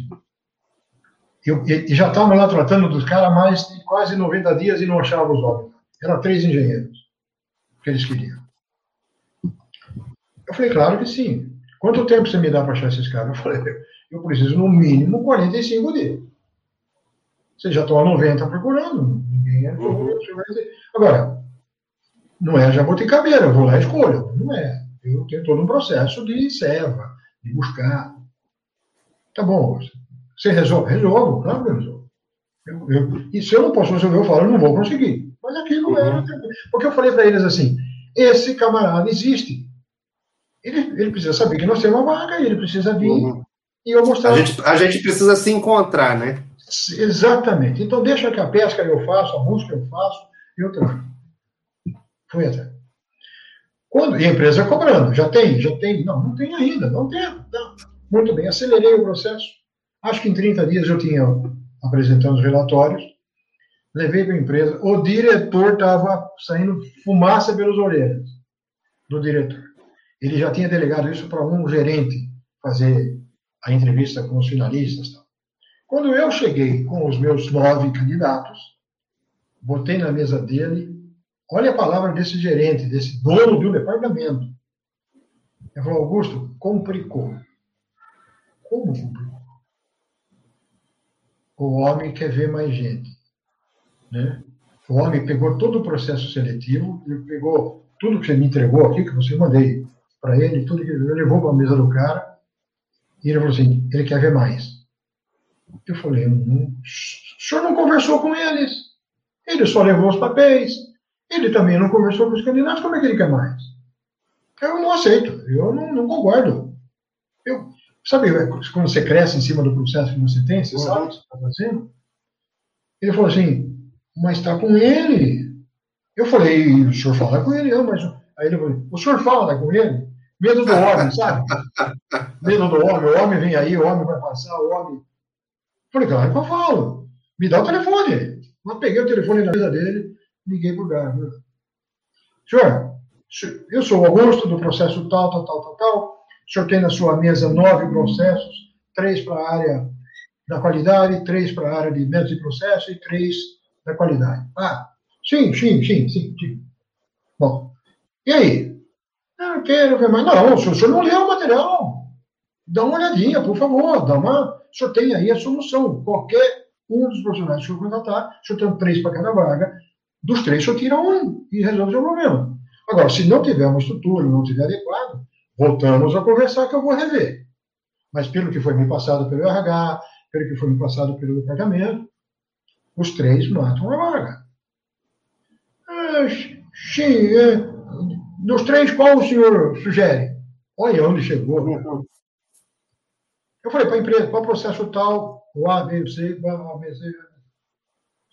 Speaker 2: Eu, e já estavam lá tratando dos caras mais de quase 90 dias e não achavam os homens. Eram três engenheiros que eles queriam. Eu falei, claro que sim. Quanto tempo você me dá para achar esses caras? Eu falei, eu preciso no mínimo 45 dias. Vocês já estão a 90 procurando. Ninguém é. Uhum. Agora, não é jabuticabeira, eu vou lá e escolho. Não é. Eu tenho todo um processo de serva, de buscar. Tá bom, você resolve? Resolvo, claro que eu resolvo. Eu, eu, e se eu não posso resolver, eu falo, eu não vou conseguir. Mas aqui não é. Uhum. Porque eu falei para eles assim: esse camarada existe. Ele, ele precisa saber que nós temos uma vaga, ele precisa vir uhum. e eu mostrar.
Speaker 1: A gente, a gente precisa se encontrar, né?
Speaker 2: Exatamente. Então, deixa que a pesca eu faço, a busca eu faço, eu trago. Foi até. Quando, e a empresa cobrando, já tem, já tem. Não, não tem ainda, não tem. Não. Muito bem, acelerei o processo. Acho que em 30 dias eu tinha apresentando os relatórios, levei para a empresa. O diretor estava saindo fumaça pelas orelhas do diretor. Ele já tinha delegado isso para um gerente fazer a entrevista com os finalistas. Tal. Quando eu cheguei com os meus nove candidatos, botei na mesa dele Olha a palavra desse gerente, desse dono de um departamento. Ele falou, Augusto, complicou. Como complicou? O homem quer ver mais gente. Né? O homem pegou todo o processo seletivo, ele pegou tudo que você me entregou aqui, que você mandei para ele, tudo que ele levou para a mesa do cara, e ele falou assim, ele quer ver mais. Eu falei, o senhor não conversou com eles. Ele só levou os papéis, ele também não conversou com os candidatos, como é que ele quer mais? Eu não aceito, eu não, não concordo. Eu, sabe quando você cresce em cima do processo que você tem, você sabe o que você está fazendo? Ele falou assim, mas está com ele. Eu falei, o senhor fala com ele, não, mas. Aí ele falou, o senhor fala com ele? Medo do homem, sabe? *laughs* Medo do homem, o homem vem aí, o homem vai passar, o homem. Eu falei, claro que eu falo. Me dá o telefone. Eu peguei o telefone na mesa dele, liguei para o Garro. Senhor, eu sou o Augusto do processo tal, tal, tal, tal, tal. O senhor tem na sua mesa nove processos, três para a área da qualidade, três para a área de métodos de processo e três da qualidade. Ah, sim, sim, sim, sim, sim. Bom, e aí? Eu quero ver mais. Não, o senhor, o senhor não leu o material. Dá uma olhadinha, por favor. Dá uma... O senhor tem aí a solução. Qualquer um dos profissionais que o senhor contratar, o senhor tem três para cada vaga, dos três só tira um e resolve o problema. Agora, se não tiver uma estrutura, não tiver adequado, voltamos a conversar que eu vou rever. Mas pelo que foi me passado pelo RH, pelo que foi me passado pelo departamento, os três matam a vaga. Ah, sim, é, dos três, qual o senhor sugere? Olha onde chegou. Eu falei para a empresa, o processo tal, o A, B, C, A, B, C,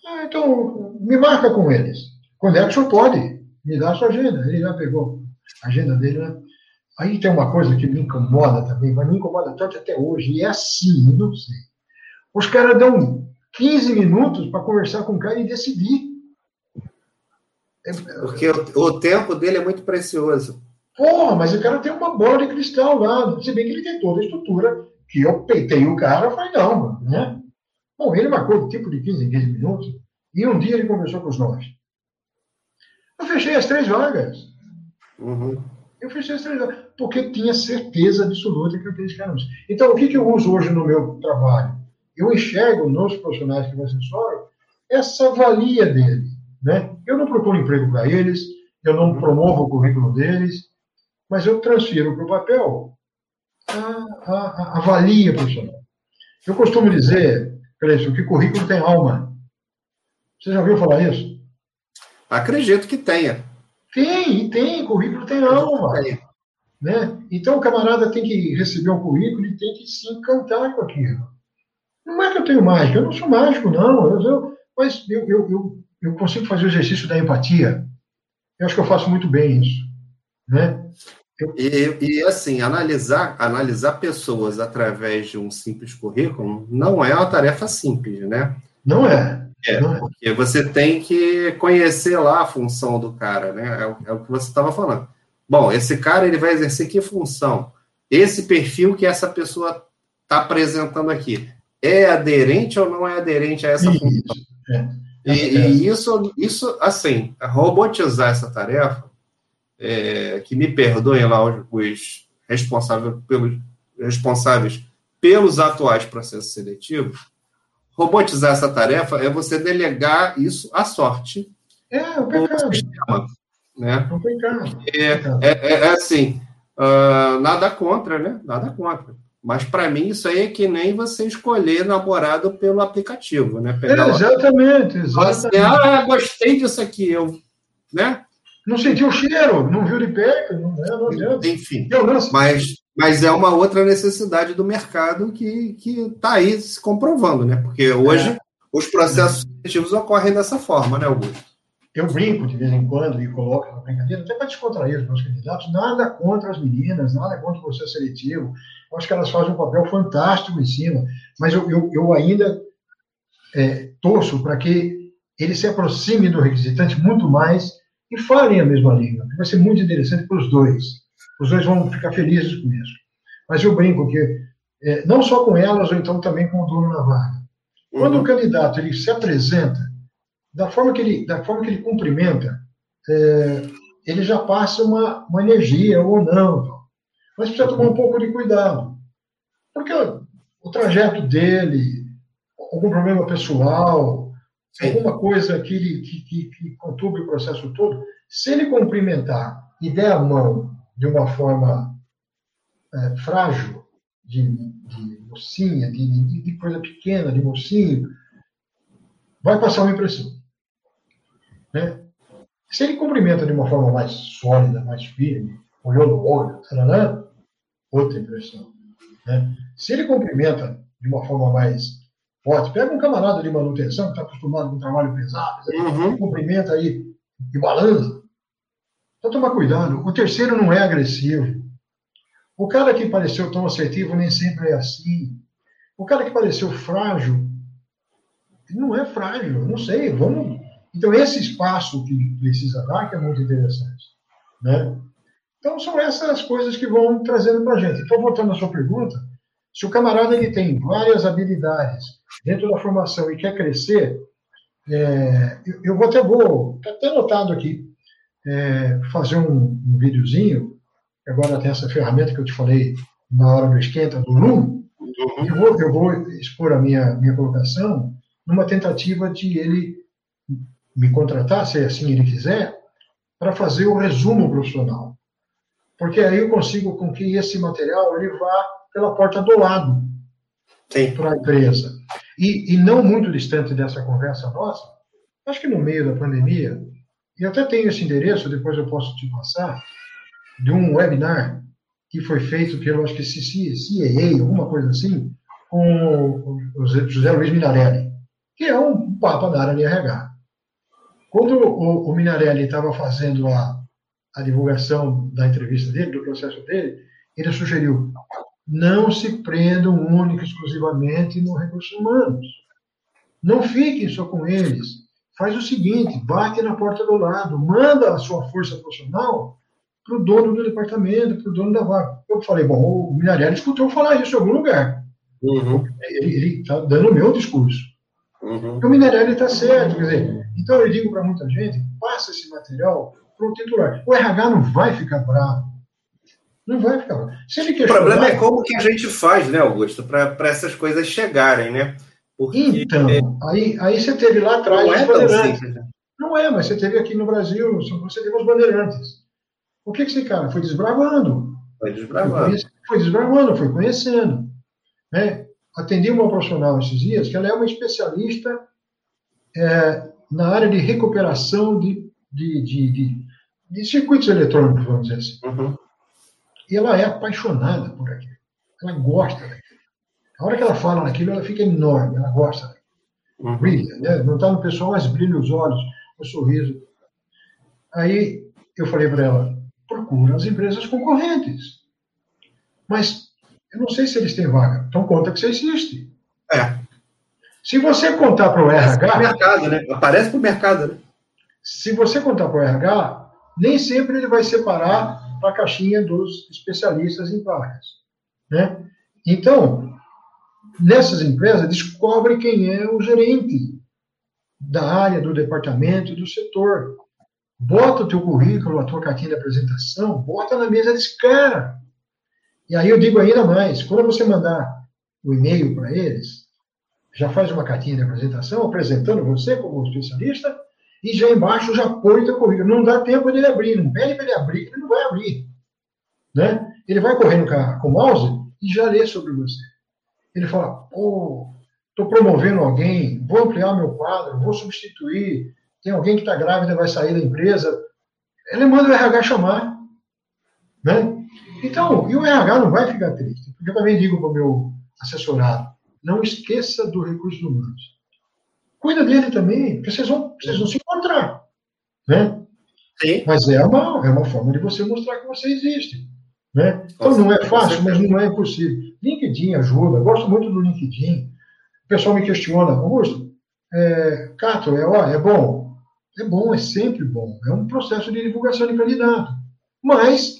Speaker 2: ah, então, me marca com eles. Quando é que o senhor pode? Me dá a sua agenda. Ele já pegou a agenda dele, né? Aí tem uma coisa que me incomoda também, mas me incomoda tanto até hoje, e é assim, não sei. Os caras dão 15 minutos para conversar com o cara e decidir.
Speaker 1: É, Porque o, tempo dele é muito precioso.
Speaker 2: Porra, mas o cara tem uma bola de cristal lá, se bem que ele tem toda a estrutura, que eu peitei o cara, eu falei, não, né? Bom, ele marcou tipo de 15 em 15 minutos, e um dia ele conversou com os nove. Eu fechei as três vagas.
Speaker 1: Uhum.
Speaker 2: Eu fechei as três vagas, porque tinha certeza absoluta que aqueles caras. Então, o que, que eu uso hoje no meu trabalho? Eu enxergo nos profissionais que me assessoram essa valia dele. Né? Eu não procuro emprego para eles, eu não promovo o currículo deles, mas eu transfiro para o papel a, a, a, valia profissional. Eu costumo dizer, Cleiton, que currículo tem alma. Você já ouviu falar isso?
Speaker 1: Acredito que tenha.
Speaker 2: Tem, tem, currículo tem alma. Tem. Né? Então o camarada tem que receber um currículo e tem que se encantar com aquilo. Não é que eu tenho mágica, eu não sou mágico, não. Eu, eu, mas eu, eu, eu, consigo fazer o exercício da empatia. Eu acho que eu faço muito bem isso. Né?
Speaker 1: Eu... E, e, assim, analisar, analisar pessoas através de um simples currículo não é uma tarefa simples, né?
Speaker 2: Não é.
Speaker 1: É,
Speaker 2: não
Speaker 1: é. porque você tem que conhecer lá a função do cara, né? É, o, é o que você estava falando. Bom, esse cara ele vai exercer que função? Esse perfil que essa pessoa está apresentando aqui é aderente ou não é aderente a essa isso, função? É. E, e, isso, isso, assim, robotizar essa tarefa, é, que me perdoem lá os, os responsáveis, pelos, responsáveis pelos atuais processos seletivos, robotizar essa tarefa é você delegar isso à sorte.
Speaker 2: É, o pecado. Sistema,
Speaker 1: né? Pecado. É, é, é, é assim, uh, nada contra, né? Nada contra. Mas para mim isso aí é que nem você escolher namorado pelo aplicativo, né?
Speaker 2: Pegar é, exatamente, exatamente.
Speaker 1: ah, gostei disso aqui, eu, né?
Speaker 2: Não sentiu o cheiro, não viu de perto, não, é, não adianta.
Speaker 1: Enfim, mas, mas é uma outra necessidade do mercado que está aí se comprovando, né? Porque hoje é. os processos seletivos ocorrem dessa forma, né, Augusto?
Speaker 2: Eu brinco de vez em quando e coloco na brincadeira, até para descontrair os meus candidatos, nada contra as meninas, nada contra o processo seletivo. Eu acho que elas fazem um papel fantástico em cima, mas eu, eu, eu ainda é, torço para que eles se aproximem do requisitante muito mais e falem a mesma língua, que vai ser muito interessante para os dois. Os dois vão ficar felizes com isso. Mas eu brinco que é, não só com elas, ou então também com o dono da vaga. Quando o candidato ele se apresenta da forma que ele, da forma que ele cumprimenta, é, ele já passa uma, uma energia ou não. Mas precisa tomar um pouco de cuidado. Porque o trajeto dele, algum problema pessoal, alguma coisa que, ele, que, que, que conturbe o processo todo, se ele cumprimentar e der a mão de uma forma é, frágil, de, de mocinha, de, de, coisa pequena, de mocinho, vai passar uma impressão. Né? Se ele cumprimenta de uma forma mais sólida, mais firme, olhou no olho, tarará, outra impressão. Né? Se ele cumprimenta de uma forma mais forte, pega um camarada de manutenção que está acostumado com trabalho pesado, uhum. cumprimenta aí e balança. Então, tomar cuidado. O terceiro não é agressivo. O cara que pareceu tão assertivo nem sempre é assim. O cara que pareceu frágil, não é frágil, não sei, vamos então, esse espaço que precisa dar, que é muito interessante. Né? Então, são essas coisas que vão trazendo para a gente. Então, voltando à sua pergunta, se o camarada ele tem várias habilidades dentro da formação e quer crescer, é, eu, eu, vou até vou, tá até anotado aqui, é, fazer um, um videozinho, agora tem essa ferramenta que eu te falei na hora do esquenta, do Loom, uhum. eu, vou, eu vou expor a minha, minha colocação numa tentativa de ele me contratar, se assim ele quiser, para fazer o resumo profissional. Porque aí eu consigo com que esse material ele vá pela porta do lado para a empresa. E, e não muito distante dessa conversa nossa, acho que no meio da pandemia, e até tenho esse endereço, depois eu posso te passar, de um webinar que foi feito pelo, acho que CAA, alguma coisa assim, com o José Luiz Minarelli, que é um papa da área de RH. Quando o, o Minarelli estava fazendo a, a divulgação da entrevista dele, do processo dele, ele sugeriu não se prendam única e exclusivamente no recursos humanos. Não fiquem só com eles. Faz o seguinte, bate na porta do lado, manda a sua força profissional para o dono do departamento, para o dono da vaga. Eu falei, bom, o Minarelli escutou falar isso em algum lugar. Uhum. Ele está dando o meu discurso. Uhum. O Minarelli está certo. Quer dizer, então eu digo para muita gente: passa esse material para o titular. O RH não vai ficar bravo. Não vai ficar bravo.
Speaker 1: Se ele questionar, o problema é como que a gente faz, né, Augusto, para essas coisas chegarem, né?
Speaker 2: Porque... Então, aí, aí você teve lá atrás não é bandeirantes. Simples, né? Não é, mas você teve aqui no Brasil, você teve os bandeirantes. O que, que esse cara foi desbravando?
Speaker 1: Foi desbravando.
Speaker 2: Foi, foi desbravando, foi conhecendo. Né? Atendi uma profissional esses dias, que ela é uma especialista é, na área de recuperação de, de, de, de, de circuitos eletrônicos, vamos dizer assim. Uhum. E ela é apaixonada por aquilo. Ela gosta daquilo. A hora que ela fala naquilo, ela fica enorme, ela gosta daquilo. Uhum. Brilha, né? Não está no pessoal, mas brilha os olhos, o sorriso. Aí eu falei para ela, procura as empresas concorrentes. Mas eu não sei se eles têm vaga. Então conta que você existe.
Speaker 1: É.
Speaker 2: Se você contar para o RH.
Speaker 1: mercado, né? Aparece para o mercado, né?
Speaker 2: Se você contar para o RH, nem sempre ele vai separar para a caixinha dos especialistas em placas. Né? Então, nessas empresas, descobre quem é o gerente da área, do departamento, do setor. Bota o teu currículo, a tua cartinha de apresentação, bota na mesa desse cara. E aí eu digo ainda mais, quando você mandar o e-mail para eles, já faz uma cartinha de apresentação apresentando você como especialista e já embaixo já põe o teu currículo. Não dá tempo dele abrir, não pede para ele abrir, ele não vai abrir. Né? Ele vai correndo com o mouse e já lê sobre você. Ele fala, pô, estou promovendo alguém, vou ampliar meu quadro, vou substituir, tem alguém que está grávida vai sair da empresa. Ele manda o RH chamar. Né? Então, e o RH não vai ficar triste. Porque eu também digo para o meu assessorado, não esqueça do recurso humanos. Cuida dele também, porque vocês vão, vocês vão se encontrar. Né? Sim. Mas é uma, é uma forma de você mostrar que você existe. Né? Então não é fácil, mas não é impossível. LinkedIn ajuda, gosto muito do LinkedIn. O pessoal me questiona, Augusto, é, Cato, é, ó, é bom? É bom, é sempre bom. É um processo de divulgação de candidato. Mas,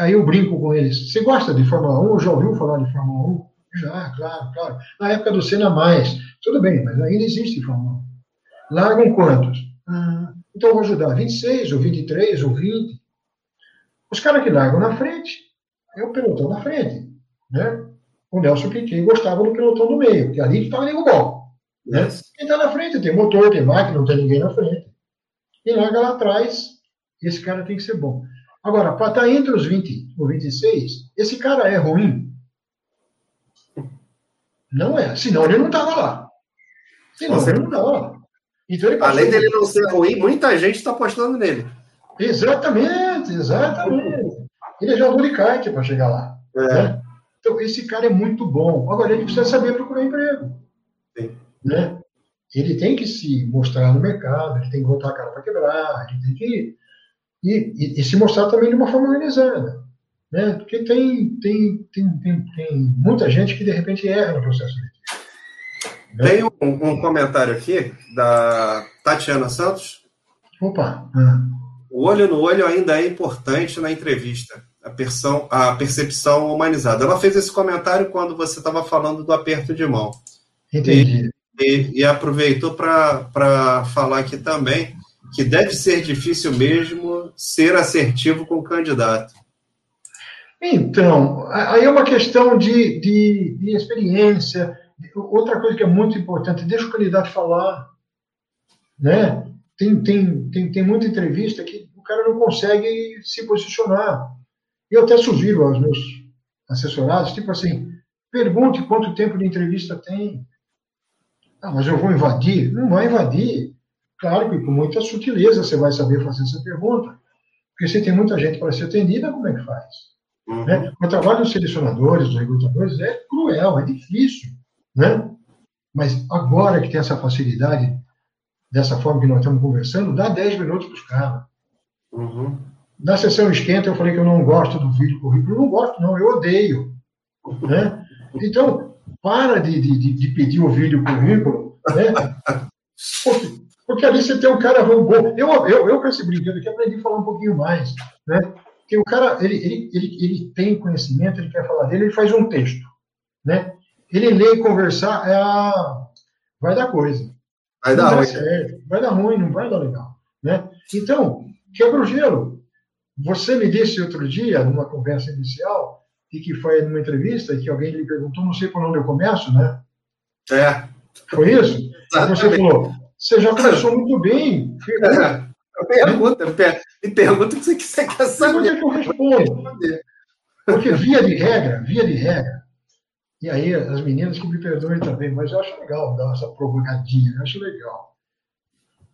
Speaker 2: aí eu brinco com eles. Você gosta de Fórmula 1? Já ouviu falar de Fórmula 1? Já, claro, claro. Na época do Senna mais. Tudo bem, mas ainda existe Fórmula 1. Largam quantos? Ah, então vou ajudar 26, ou 23, ou 20. Os caras que largam na frente, é o pelotão na frente. Né? O Nelson Piquet gostava do pelotão do meio, porque ali estava ali o bom. Né? Quem está na frente tem motor, tem máquina, não tem ninguém na frente. E larga lá atrás, esse cara tem que ser bom. Agora, para estar tá entre os 20 ou 26, esse cara é ruim? Não é. Senão ele não estava lá. Senão Você... ele não estava lá.
Speaker 1: Então, Além dele não ser ruim, muita gente está apostando nele.
Speaker 2: Exatamente, exatamente. Ele é jogador de kite para chegar lá. É. Né? Então, esse cara é muito bom. Agora, ele precisa saber procurar emprego. Sim. Né? Ele tem que se mostrar no mercado, ele tem que botar a cara para quebrar, ele tem que. E, e, e, se mostrar também de uma forma organizada. Né? Porque tem, tem, tem, tem, tem muita gente que, de repente, erra no processo
Speaker 1: Né? Tem um, um, comentário aqui da Tatiana Santos.
Speaker 2: Opa! Ah.
Speaker 1: O olho no olho ainda é importante na entrevista, a, persão, a percepção humanizada. Ela fez esse comentário quando você estava falando do aperto de mão.
Speaker 2: Entendi.
Speaker 1: E, e, e aproveitou para falar aqui também que deve ser difícil mesmo ser assertivo com o candidato.
Speaker 2: Então, aí é uma questão de, de, de experiência. Outra coisa que é muito importante, deixa o candidato falar. Né? Tem, tem, tem, tem muita entrevista que o cara não consegue se posicionar. Eu até sugiro aos meus assessorados, tipo assim, pergunte quanto tempo de entrevista tem. Ah, mas eu vou invadir? Não vai invadir. Claro que com muita sutileza você vai saber fazer essa pergunta. Porque se tem muita gente para ser atendida, como é que faz? Uhum. Né? O trabalho dos selecionadores, dos recrutadores, é cruel, é difícil. Né? Mas agora que tem essa facilidade dessa forma que nós estamos conversando, dá 10 minutos para os caras. Uhum. Na sessão esquenta, eu falei que eu não gosto do vídeo currículo. Eu não gosto, não, eu odeio. Né? Então, para de, de, de pedir o vídeo currículo, né? porque, porque, ali você tem um cara bom. Eu, eu, eu com esse brinquedo aqui, aprendi a falar um pouquinho mais. Né? Porque o cara, ele, ele, ele, ele tem conhecimento, ele quer falar dele, ele faz um texto. Né? ele ler e conversar, é a... vai dar coisa.
Speaker 1: Vai dar ruim.
Speaker 2: Certo, vai dar ruim, não vai dar legal. Né? Então, quebra o gelo. Você me disse outro dia, numa conversa inicial, e que foi numa entrevista, que alguém lhe perguntou, não sei por onde eu começo, né?
Speaker 1: É.
Speaker 2: Foi isso? Você falou, você já começou muito bem.
Speaker 1: É. Pergunta, me pergunta o que você quer saber.
Speaker 2: Pergunta que eu respondo. Porque via de regra, via de regra, e aí as meninas que me perdoem também, mas eu acho legal dar essa provocadinha, eu acho legal.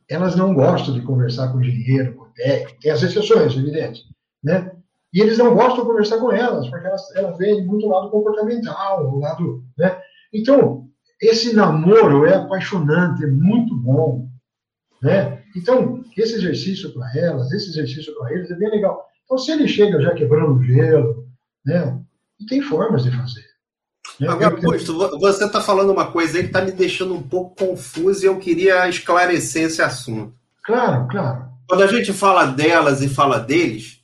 Speaker 2: Elas não gostam de conversar com engenheiro, com técnico, tem as exceções, evidente, né? E eles não gostam de conversar com elas, porque elas, elas veem muito o lado comportamental, o lado, né? Então, esse namoro é apaixonante, é muito bom, né? Então, esse exercício para elas, esse exercício para eles é bem legal. Então, se ele chega já quebrando o gelo, né? E tem formas de fazer.
Speaker 1: Né? Agora, Augusto, você está falando uma coisa aí que está me deixando um pouco confuso e eu queria esclarecer esse assunto.
Speaker 2: Claro, claro.
Speaker 1: Quando a gente fala delas e fala deles,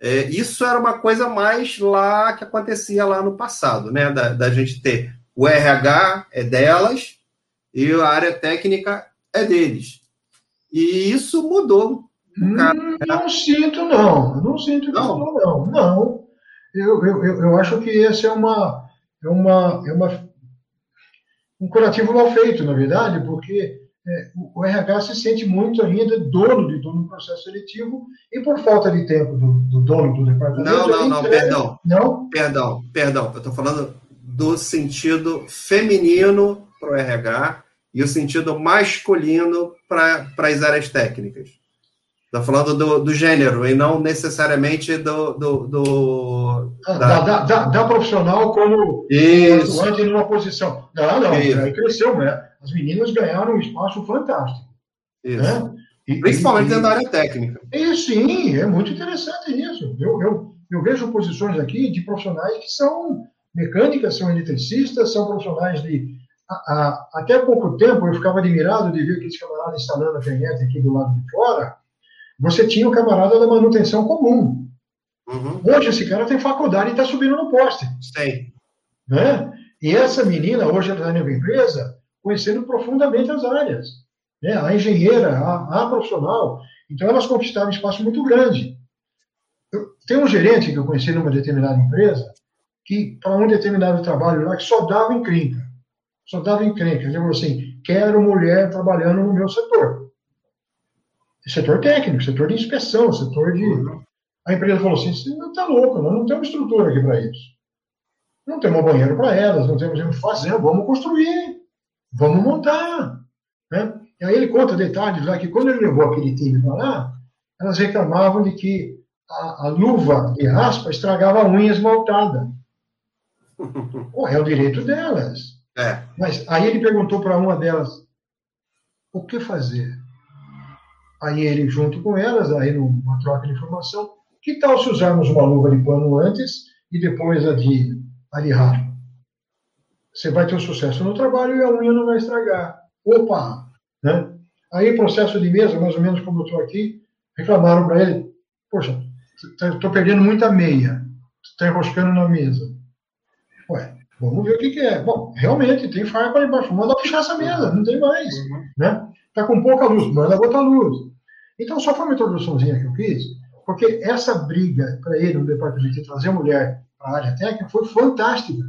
Speaker 1: é, isso era uma coisa mais lá que acontecia lá no passado, né? Da, da gente ter o RH é delas e a área técnica é deles. E isso mudou.
Speaker 2: Hum, não sinto, não. Não sinto não. não. Não. Eu, eu, eu acho que esse é uma, é uma, é uma um curativo mal feito, na verdade, porque é, o RH se sente muito ainda dono de todo o processo seletivo e por falta de tempo do, do dono do departamento.
Speaker 1: Não, não, não, perdão. Não? Perdão, perdão. Eu estou falando do sentido feminino para o RH e o sentido masculino para as áreas técnicas. Está falando do, do, gênero e não necessariamente do. do, do
Speaker 2: ah, da... Da, da, da, profissional como
Speaker 1: Isso.
Speaker 2: atuante numa posição. Não, não, Isso. aí cresceu, né? As meninas ganharam um espaço fantástico.
Speaker 1: Isso. Né? E, Principalmente dentro da área técnica.
Speaker 2: E, sim, é muito interessante isso. Eu, eu, eu vejo posições aqui de profissionais que são mecânicas, são eletricistas, são profissionais de. Até pouco tempo eu ficava admirado de ver aqueles camaradas instalando a internet aqui do lado de fora. Você tinha o camarada da manutenção comum. Uhum. Hoje esse cara tem faculdade e está subindo no poste.
Speaker 1: Sim.
Speaker 2: Né? E essa menina, hoje ela está na empresa, conhecendo profundamente as áreas. Né? A engenheira, a, a profissional. Então elas conquistaram um espaço muito grande. Eu, tem um gerente que eu conheci numa determinada empresa, que para um determinado trabalho lá que só dava encrenca. Só dava encrenca. Ele falou assim: quero mulher trabalhando no meu setor. Setor técnico, setor de inspeção, setor de. A empresa falou assim: você não está louco, nós não temos estrutura aqui para isso. Não temos banheiro para elas, não temos o que fazer, vamos construir, vamos montar. Né? E aí ele conta detalhes lá que quando ele levou aquele time para lá, elas reclamavam de que a, a luva de raspa estragava a unha esmaltada. Pô, é o direito delas.
Speaker 1: É.
Speaker 2: Mas aí ele perguntou para uma delas o que fazer. Aí ele, junto com elas, aí numa troca de informação, que tal se usarmos uma luva de pano antes e depois a de, a de? Você vai ter um sucesso no trabalho e a unha não vai estragar. Opa! Né? Aí, processo de mesa, mais ou menos como eu estou aqui, reclamaram para ele: Poxa, estou perdendo muita meia, está enroscando na mesa. Ué, vamos ver o que, que é. Bom, realmente, tem farpa ali embaixo. Manda fechar essa mesa, não tem mais. Uhum. Né? Tá com pouca luz, manda botar luz. Então, só foi uma introduçãozinha que eu fiz, porque essa briga para ele no departamento de trazer mulher para a área técnica foi fantástica.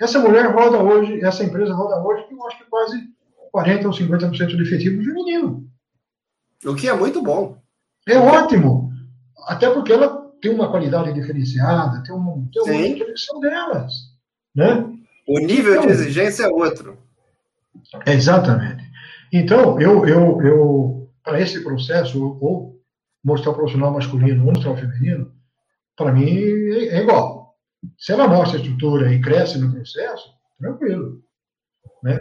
Speaker 2: Essa mulher roda hoje, essa empresa roda hoje, eu acho que quase 40% ou 50% do efetivo feminino.
Speaker 1: O que é muito bom.
Speaker 2: É ótimo. Até porque ela tem uma qualidade diferenciada, tem uma, tem uma integração delas. Né?
Speaker 1: O nível então, de exigência é outro.
Speaker 2: Exatamente. Então, eu, eu, eu para esse processo, ou mostrar o profissional masculino ou mostrar o feminino, para mim é, é igual. Se ela mostra a estrutura e cresce no processo, tranquilo. Né?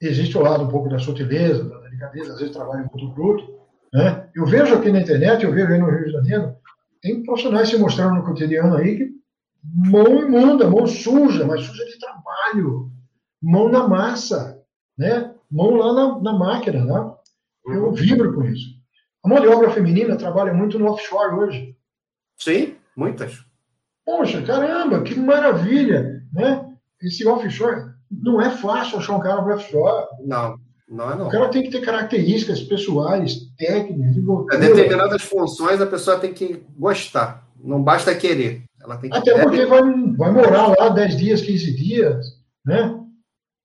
Speaker 2: Existe o lado um pouco da sutileza, da delicadeza, às vezes trabalha muito bruto. Né? Eu vejo aqui na internet, eu vejo aí no Rio de Janeiro, tem profissionais se mostrando no cotidiano aí que mão imunda, mão suja, mas suja de trabalho, mão na massa, né? mão lá na, na máquina. Né? Eu uhum. vibro com isso. A mão de obra feminina trabalha muito no offshore hoje.
Speaker 1: Sim, muitas.
Speaker 2: Poxa, caramba, que maravilha! Né? esse offshore não é fácil achar um cara para offshore.
Speaker 1: Não, não é não.
Speaker 2: O cara tem que ter características pessoais, técnicas,
Speaker 1: de Determinadas funções a pessoa tem que gostar. Não basta querer. Ela tem que
Speaker 2: Até porque vai, vai morar lá 10 dias, 15 dias, né?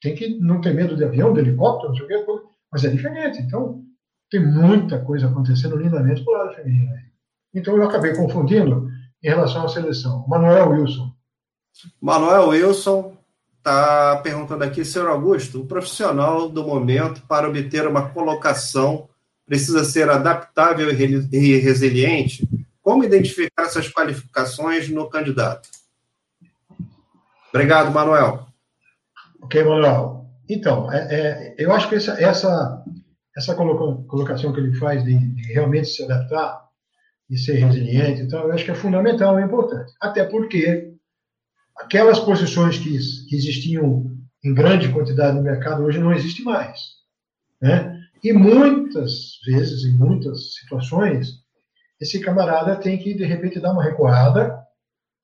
Speaker 2: Tem que não ter medo de avião, de helicóptero, não sei o quê, mas é diferente. Então, tem muita coisa acontecendo lindamente por lado feminino. Então, eu acabei confundindo em relação à seleção. Manuel Wilson.
Speaker 1: Manuel Wilson está perguntando aqui, senhor Augusto, o profissional do momento para obter uma colocação precisa ser adaptável e resiliente? Como identificar essas qualificações no candidato? Obrigado, Manuel.
Speaker 2: Ok, Manuel. Então, é, é, eu acho que essa, essa, essa colocação que ele faz de, de, realmente se adaptar e ser resiliente, então, eu acho que é fundamental e importante. Até porque aquelas posições que, que existiam em grande quantidade no mercado hoje não existem mais. Né? E muitas vezes, em muitas situações, esse camarada tem que, de repente, dar uma recuada,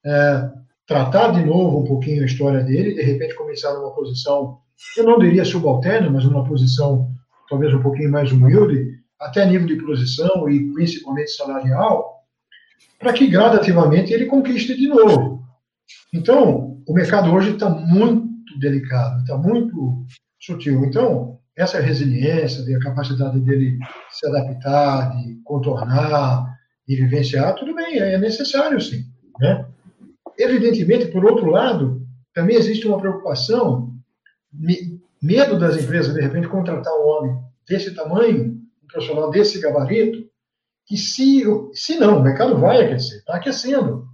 Speaker 2: é, tratar de novo um pouquinho a história dele, de repente começar numa posição, eu não diria subalterna, mas numa posição talvez um pouquinho mais humilde, até nível de posição e principalmente salarial, para que gradativamente ele conquiste de novo. Então, o mercado hoje está muito delicado, está muito sutil. Então, essa resiliência, a capacidade dele se adaptar, de contornar, de vivenciar, tudo bem, é necessário sim. Né? Evidentemente, por outro lado, também existe uma preocupação, medo das empresas, de repente, contratar um homem desse tamanho, um profissional desse gabarito, que se, se não, o mercado vai aquecer, está aquecendo.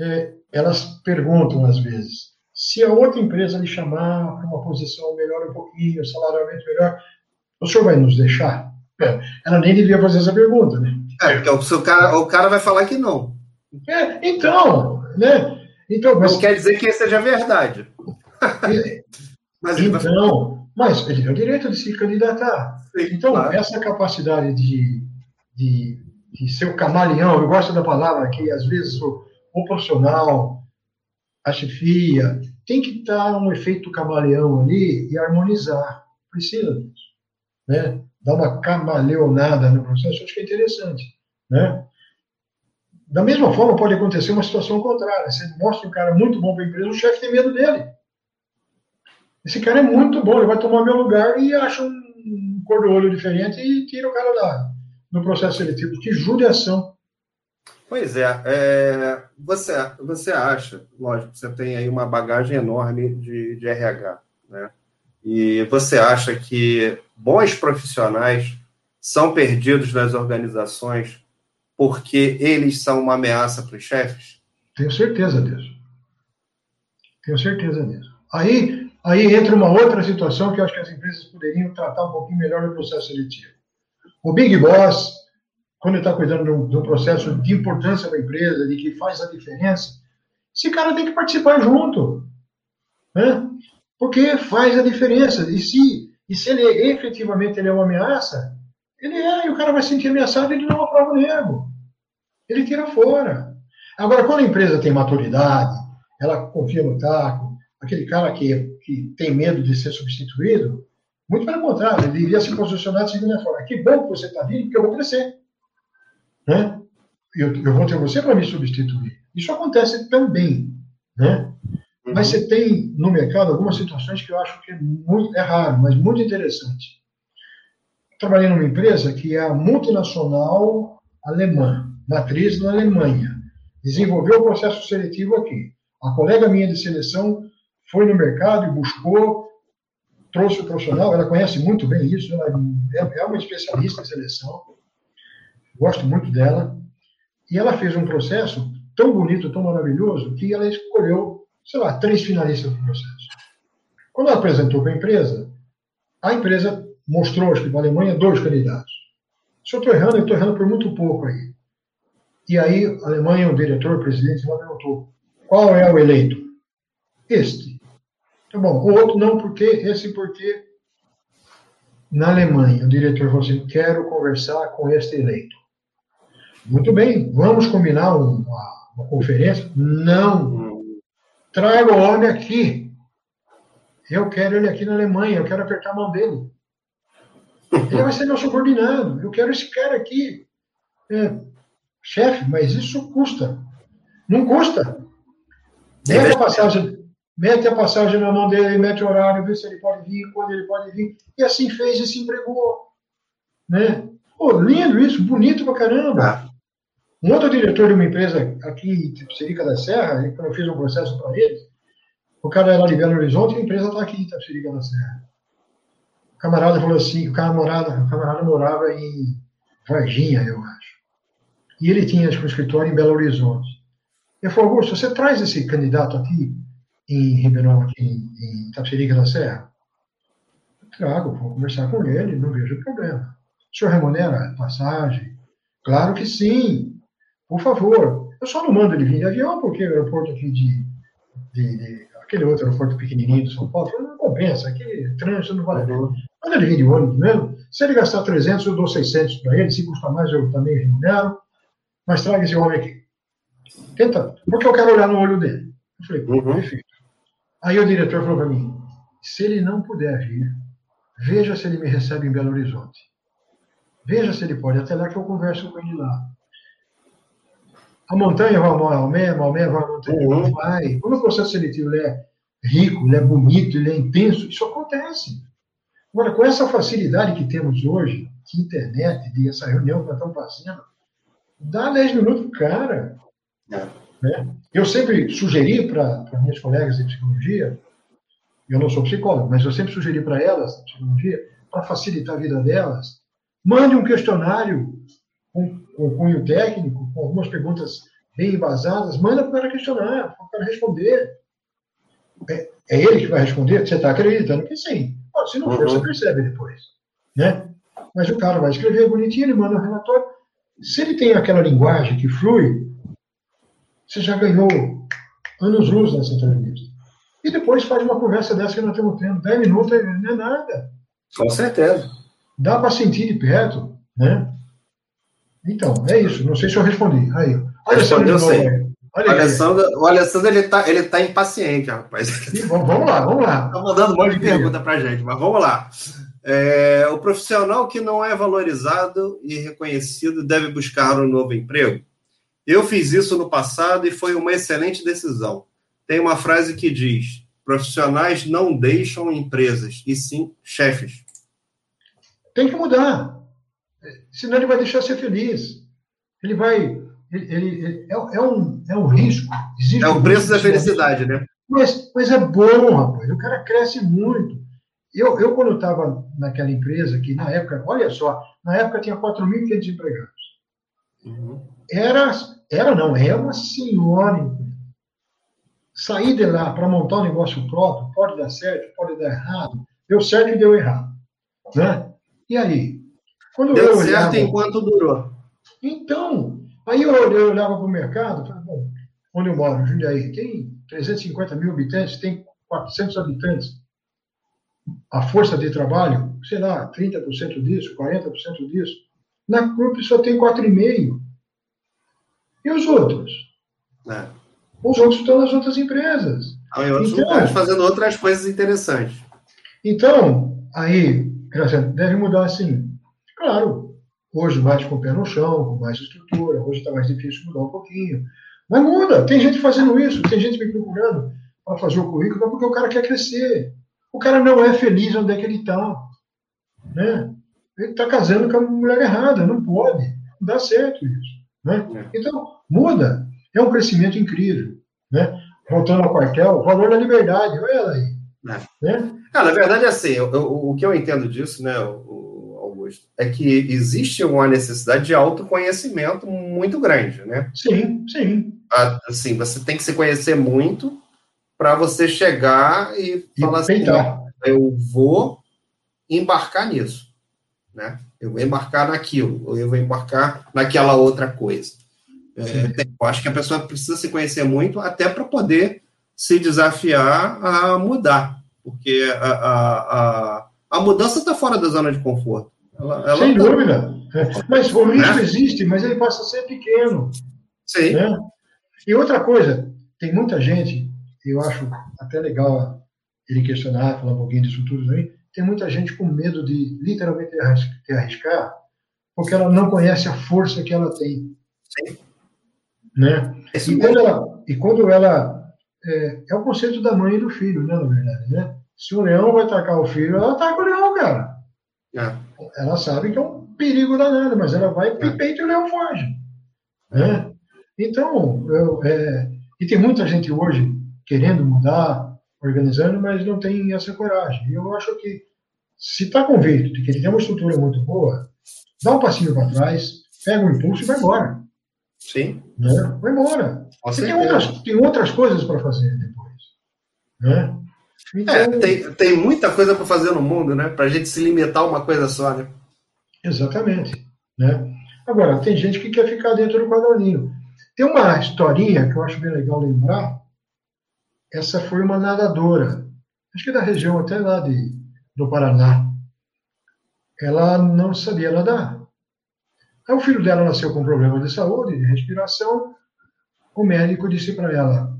Speaker 2: É, elas perguntam, às vezes, se a outra empresa lhe chamar para uma posição melhor um pouquinho, salarialmente melhor, o senhor vai nos deixar? É, ela nem devia fazer essa pergunta, né?
Speaker 1: É, porque o, cara, o cara vai falar que não.
Speaker 2: É, então, né? Então,
Speaker 1: mas... Não quer dizer que seja verdade. *laughs*
Speaker 2: mas então, vai... mas ele tem o direito de se candidatar. Sim, então, claro. essa capacidade de, de, de ser o camaleão, eu gosto da palavra que às vezes o, o profissional, a chefia, tem que dar um efeito camaleão ali e harmonizar. Precisa disso. Né? Dar uma camaleonada no processo, acho que é interessante. Né? Da mesma forma, pode acontecer uma situação contrária. Você mostra um cara muito bom para a empresa, o chefe tem medo dele. Esse cara é muito bom, ele vai tomar meu lugar e acha um cor do olho diferente e tira o cara da, do processo seletivo. Que judiação.
Speaker 1: Pois é, é, você, você acha, lógico, você tem aí uma bagagem enorme de, de RH, né? E você acha que bons profissionais são perdidos nas organizações porque eles são uma ameaça para os chefes?
Speaker 2: Tenho certeza disso. Tenho certeza disso. Aí, aí entra uma outra situação que eu acho que as empresas poderiam tratar um pouquinho melhor no processo seletivo. O Big Boss, quando está cuidando de um, processo de importância da empresa, de que faz a diferença, esse cara tem que participar junto. Né? Porque faz a diferença. E se, e se ele efetivamente ele é uma ameaça, ele é, e o cara vai se sentir ameaçado ele não aprova o erro. Ele tira fora. Agora, quando a empresa tem maturidade, ela confia no taco, aquele cara que, que tem medo de ser substituído, muito pelo contrário, ele iria se posicionar da seguinte forma: que bom que você está vindo, porque eu vou crescer. Né? Eu, eu vou ter você para me substituir. Isso acontece também. Né? Uhum. Mas você tem no mercado algumas situações que eu acho que é, muito, é raro, mas muito interessante trabalhei numa empresa que é multinacional alemã, matriz na Alemanha. Desenvolveu o processo seletivo aqui. A colega minha de seleção foi no mercado e buscou, trouxe o profissional, ela conhece muito bem isso, ela é, é uma especialista em seleção, gosto muito dela. E ela fez um processo tão bonito, tão maravilhoso, que ela escolheu, sei lá, três finalistas do processo. Quando ela apresentou para a empresa, a empresa mostrou, acho que na Alemanha, dois candidatos. Se eu estou errando, eu estou errando por muito pouco aí. E aí, a Alemanha, o diretor, o presidente, me perguntou: qual é o eleito? Este. Tá bom. O outro não, porque esse porque na Alemanha, o diretor falou assim: quero conversar com este eleito. Muito bem, vamos combinar uma, uma conferência? Não. Traga o homem aqui. Eu quero ele aqui na Alemanha, eu quero apertar a mão dele. Ele vai ser meu subordinado. Eu quero esse cara aqui. É, chefe, mas isso custa. Não custa. Mete a passagem, mete a passagem na mão dele, mete o horário, vê se ele pode vir, quando ele pode vir. E assim fez e se entregou. Né? Pô, lindo isso, bonito pra caramba. Um outro diretor de uma empresa aqui em Tipsirica da Serra, quando eu fiz um processo para eles, o cara era de Belo Horizonte e a empresa está aqui em Tapsirica da Serra. O camarada falou assim, o camarada, o camarada morava em Varginha, eu acho. E ele tinha um escritório em Belo Horizonte. Eu falei, Augusto, você traz esse candidato aqui em Ribeirão, aqui em, em Tapsirica da Serra? Eu trago, vou conversar com ele, não vejo problema. O senhor remunera passagem? Claro que sim. Por favor. Eu só não mando ele vir de avião, porque o aeroporto aqui de, de, de aquele outro aeroporto pequenininho de São Paulo, não compensa, aquele trânsito não vale a pena. Manda ele vir de ônibus mesmo. Se ele gastar 300, eu dou 600 para ele. Se custar mais, eu também remunero. Mas traga esse homem aqui. Tenta, porque eu quero olhar no olho dele. Eu falei, uhum. perfeito. Aí o diretor falou para mim: se ele não puder vir, veja se ele me recebe em Belo Horizonte. Veja se ele pode. Até lá que eu converso com ele lá. A montanha vai ao Maomé, Maomé vai à montanha, uhum. não vai. Quando o processo seletivo ele é rico, ele é bonito, ele é intenso, isso acontece. Agora, com essa facilidade que temos hoje, de internet, de essa reunião que nós estamos fazendo, dá 10 minutos pro cara. É. Né? Eu sempre sugeri para minhas colegas de psicologia, eu não sou psicólogo, mas eu sempre sugeri para elas, psicologia, para facilitar a vida delas, mande um questionário com, com cunho técnico, com algumas perguntas bem embasadas, manda para o cara questionar, para o cara responder. É, é, ele que vai responder? Você está acreditando que sim. se não for, uhum. você percebe depois. Né? Mas o cara vai escrever bonitinho, ele manda um relatório. Se ele tem aquela linguagem que flui, você já ganhou anos-luz nessa entrevista. E depois faz uma conversa dessa que nós estamos tendo. 10 minutos não é nada.
Speaker 1: Com certeza.
Speaker 2: Dá para sentir de perto, né? Então, é isso. Não sei se eu respondi. Aí,
Speaker 1: olha Respondeu sim. Olha o Alessandro, o Alessandro ele tá, ele tá impaciente, rapaz.
Speaker 2: vamos lá, vamos lá.
Speaker 1: Tá mandando um monte de pergunta pra gente, mas vamos lá. É, o profissional que não é valorizado e reconhecido deve buscar um novo emprego? Eu fiz isso no passado e foi uma excelente decisão. Tem uma frase que diz: profissionais não deixam empresas, e sim chefes.
Speaker 2: Tem que mudar senão ele vai deixar ser feliz. Ele vai. Ele, ele, ele é, é, um, é um risco.
Speaker 1: Existe é o preço da felicidade, né?
Speaker 2: Mas, mas é bom, rapaz. O cara cresce muito. Eu, eu quando estava naquela empresa, que na época, olha só, na época tinha 4.500 empregados. Uhum. Era, era não, é uma senhora Sair de lá para montar um negócio próprio, pode dar certo, pode dar errado. Deu certo e deu errado. Né? E aí?
Speaker 1: Quando Deu certo olhava, enquanto durou.
Speaker 2: Então, aí eu, eu olhava para o mercado, bom, onde eu moro, Jundiaí, tem 350 mil habitantes, tem 400 habitantes. A força de trabalho, sei lá, 30% disso, 40% disso. Na CRUP só tem 4,5%. E os outros? É. Os outros estão nas outras empresas.
Speaker 1: Ah, em outros então, lugares, fazendo outras coisas interessantes.
Speaker 2: Então, aí, deve mudar assim. Claro, hoje mais com o pé no chão, com mais estrutura, hoje está mais difícil mudar um pouquinho. Mas muda, tem gente fazendo isso, tem gente me procurando para fazer o currículo, porque o cara quer crescer. O cara não é feliz onde é que ele está. Né? Ele está casando com a mulher errada, não pode. Não dá certo isso. Né? É. Então, muda. É um crescimento incrível. Né? Voltando ao quartel, o valor da liberdade, olha ela aí.
Speaker 1: É. Né? Ah, na verdade, é assim, eu, eu, o que eu entendo disso, né, o, é que existe uma necessidade de autoconhecimento muito grande, né?
Speaker 2: Sim, sim.
Speaker 1: Assim, você tem que se conhecer muito para você chegar e, e falar assim, eu vou embarcar nisso, né? Eu vou embarcar naquilo, ou eu vou embarcar naquela outra coisa. É, eu acho que a pessoa precisa se conhecer muito até para poder se desafiar a mudar, porque a, a, a, a mudança está fora da zona de conforto.
Speaker 2: Ela, ela Sem tá... dúvida. *laughs* Mas o risco né? existe, mas ele passa a ser pequeno.
Speaker 1: Sim. Né?
Speaker 2: E outra coisa, tem muita gente, eu acho até legal ele questionar, falar um pouquinho disso tudo também, tem muita gente com medo de literalmente arriscar, porque ela não conhece a força que ela tem. Sim. Né? E quando ela, e quando ela é, é, o conceito da mãe e do filho, né, na verdade, né? Se o leão vai atacar o filho, ela ataca o leão, cara. É. Ela sabe que é um perigo danado, mas ela vai é. peito e o leão foge. Né? Então, eu, é, e tem muita gente hoje querendo mudar, organizando, mas não tem essa coragem. E eu acho que, se está convicto de que ele tem uma estrutura muito boa, dá um passinho para trás, pega um impulso e vai embora.
Speaker 1: Sim.
Speaker 2: Né? Vai embora. Você tem outras, tem outras coisas para fazer depois. Né?
Speaker 1: É, tem, tem muita coisa para fazer no mundo, né? Para a gente se limitar a uma coisa só, né?
Speaker 2: Exatamente. Né? Agora, tem gente que quer ficar dentro do quadradinho. Tem uma historinha que eu acho bem legal lembrar. Essa foi uma nadadora, acho que da região até lá de, do Paraná. Ela não sabia nadar. Aí o filho dela nasceu com problema de saúde, de respiração. O médico disse para ela: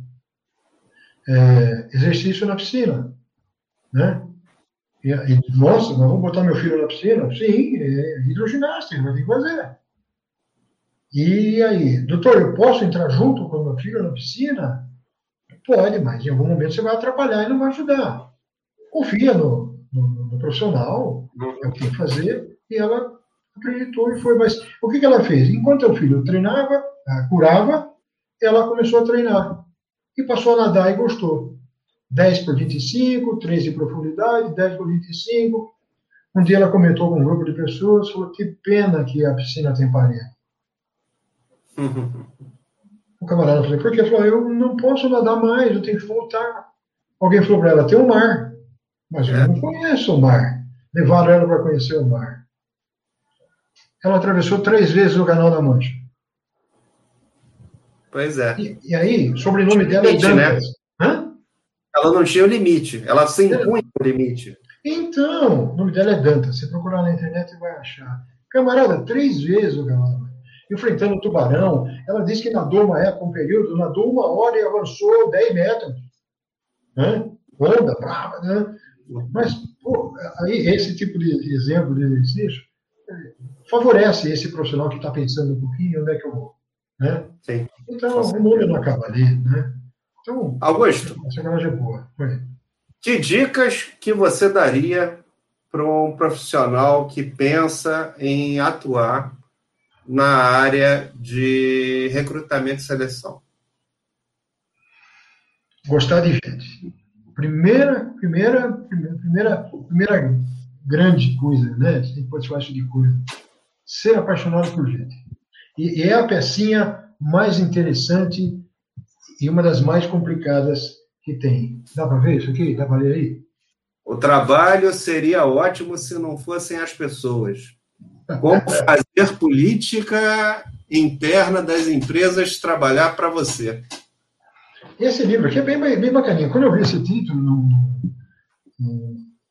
Speaker 2: é, exercício na piscina. Né? E, e, nossa, mas vamos botar meu filho na piscina? Sim, é hidroginástica, vai ter que fazer. E aí, doutor, eu posso entrar junto com meu filho na piscina? Pode, mas em algum momento você vai atrapalhar e não vai ajudar. Confia no, no, no profissional, é o que fazer, e ela acreditou e foi. Mas o que, que ela fez? Enquanto o filho treinava, ah, curava, ela começou a treinar. E passou a nadar e gostou. 10 por 25, 13 de profundidade, 10 por 25. Um dia ela comentou com um grupo de pessoas, falou, que pena que a piscina tem parede. O camarada falou, por quê? Falou, eu não posso nadar mais, eu tenho que voltar. Alguém falou para ela, tem um mar. Mas eu é. não conheço o mar. Levaram ela para conhecer o mar. Ela atravessou três vezes o Canal da Mancha.
Speaker 1: Pois é.
Speaker 2: E, e aí, o sobrenome dela é limite, é Dantas. Né?
Speaker 1: Hã? Ela não tinha o limite, ela se impunha o limite.
Speaker 2: Então, o nome dela é Dantas. Você procurar na internet vai achar. Camarada, três vezes o Mancha enfrentando o tubarão. Ela disse que nadou uma época, um período, nadou uma hora e avançou 10 metros. Né? Onda, brava, né? Mas, pô, aí esse tipo de exemplo de exercício é, favorece esse profissional que está pensando um pouquinho onde é que eu vou. Né? Sim. Então, o mundo não acaba ali, né? Então,
Speaker 1: Augusto,
Speaker 2: essa é boa. Foi.
Speaker 1: Que dicas que você daria para um profissional que pensa em atuar na área de recrutamento e seleção?
Speaker 2: Gostar de gente. Primeira, primeira, primeira, primeira grande coisa, né? A gente pode falar isso de coisa. Ser apaixonado por gente. E, é a pecinha mais interessante e uma das mais complicadas que tem. Dá para ver isso aqui? Dá para ler aí?
Speaker 1: O trabalho seria ótimo se não fossem as pessoas. Como *laughs* fazer política interna das empresas trabalhar para você.
Speaker 2: Esse livro aqui é bem, bem bacaninha. Quando eu vi esse título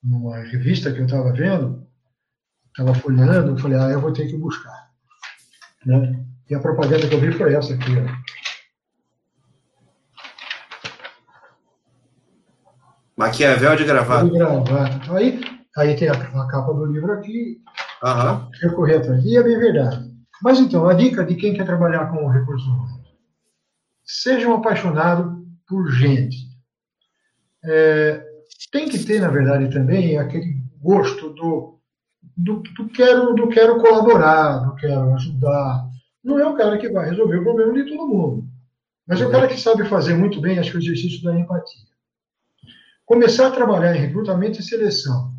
Speaker 2: numa revista que eu estava vendo, estava folheando, eu falei, ah, eu vou ter que buscar. Né? E a propaganda que eu vi foi essa aqui. Ó.
Speaker 1: Maquiavel de gravata.
Speaker 2: De gravata. Aí, aí tem a, a capa do livro aqui,
Speaker 1: Uhum.
Speaker 2: Eu corri atrás. E é bem verdade. Mas então, a dica de quem quer trabalhar com recursos humanos. Seja um apaixonado por gente. É, tem que ter, na verdade, também aquele gosto do, do, do, quero, do quero colaborar, do quero ajudar. Não é o cara que vai resolver o problema de todo mundo. Mas é o cara que sabe fazer muito bem, acho que o exercício da empatia. Começar a trabalhar em recrutamento e seleção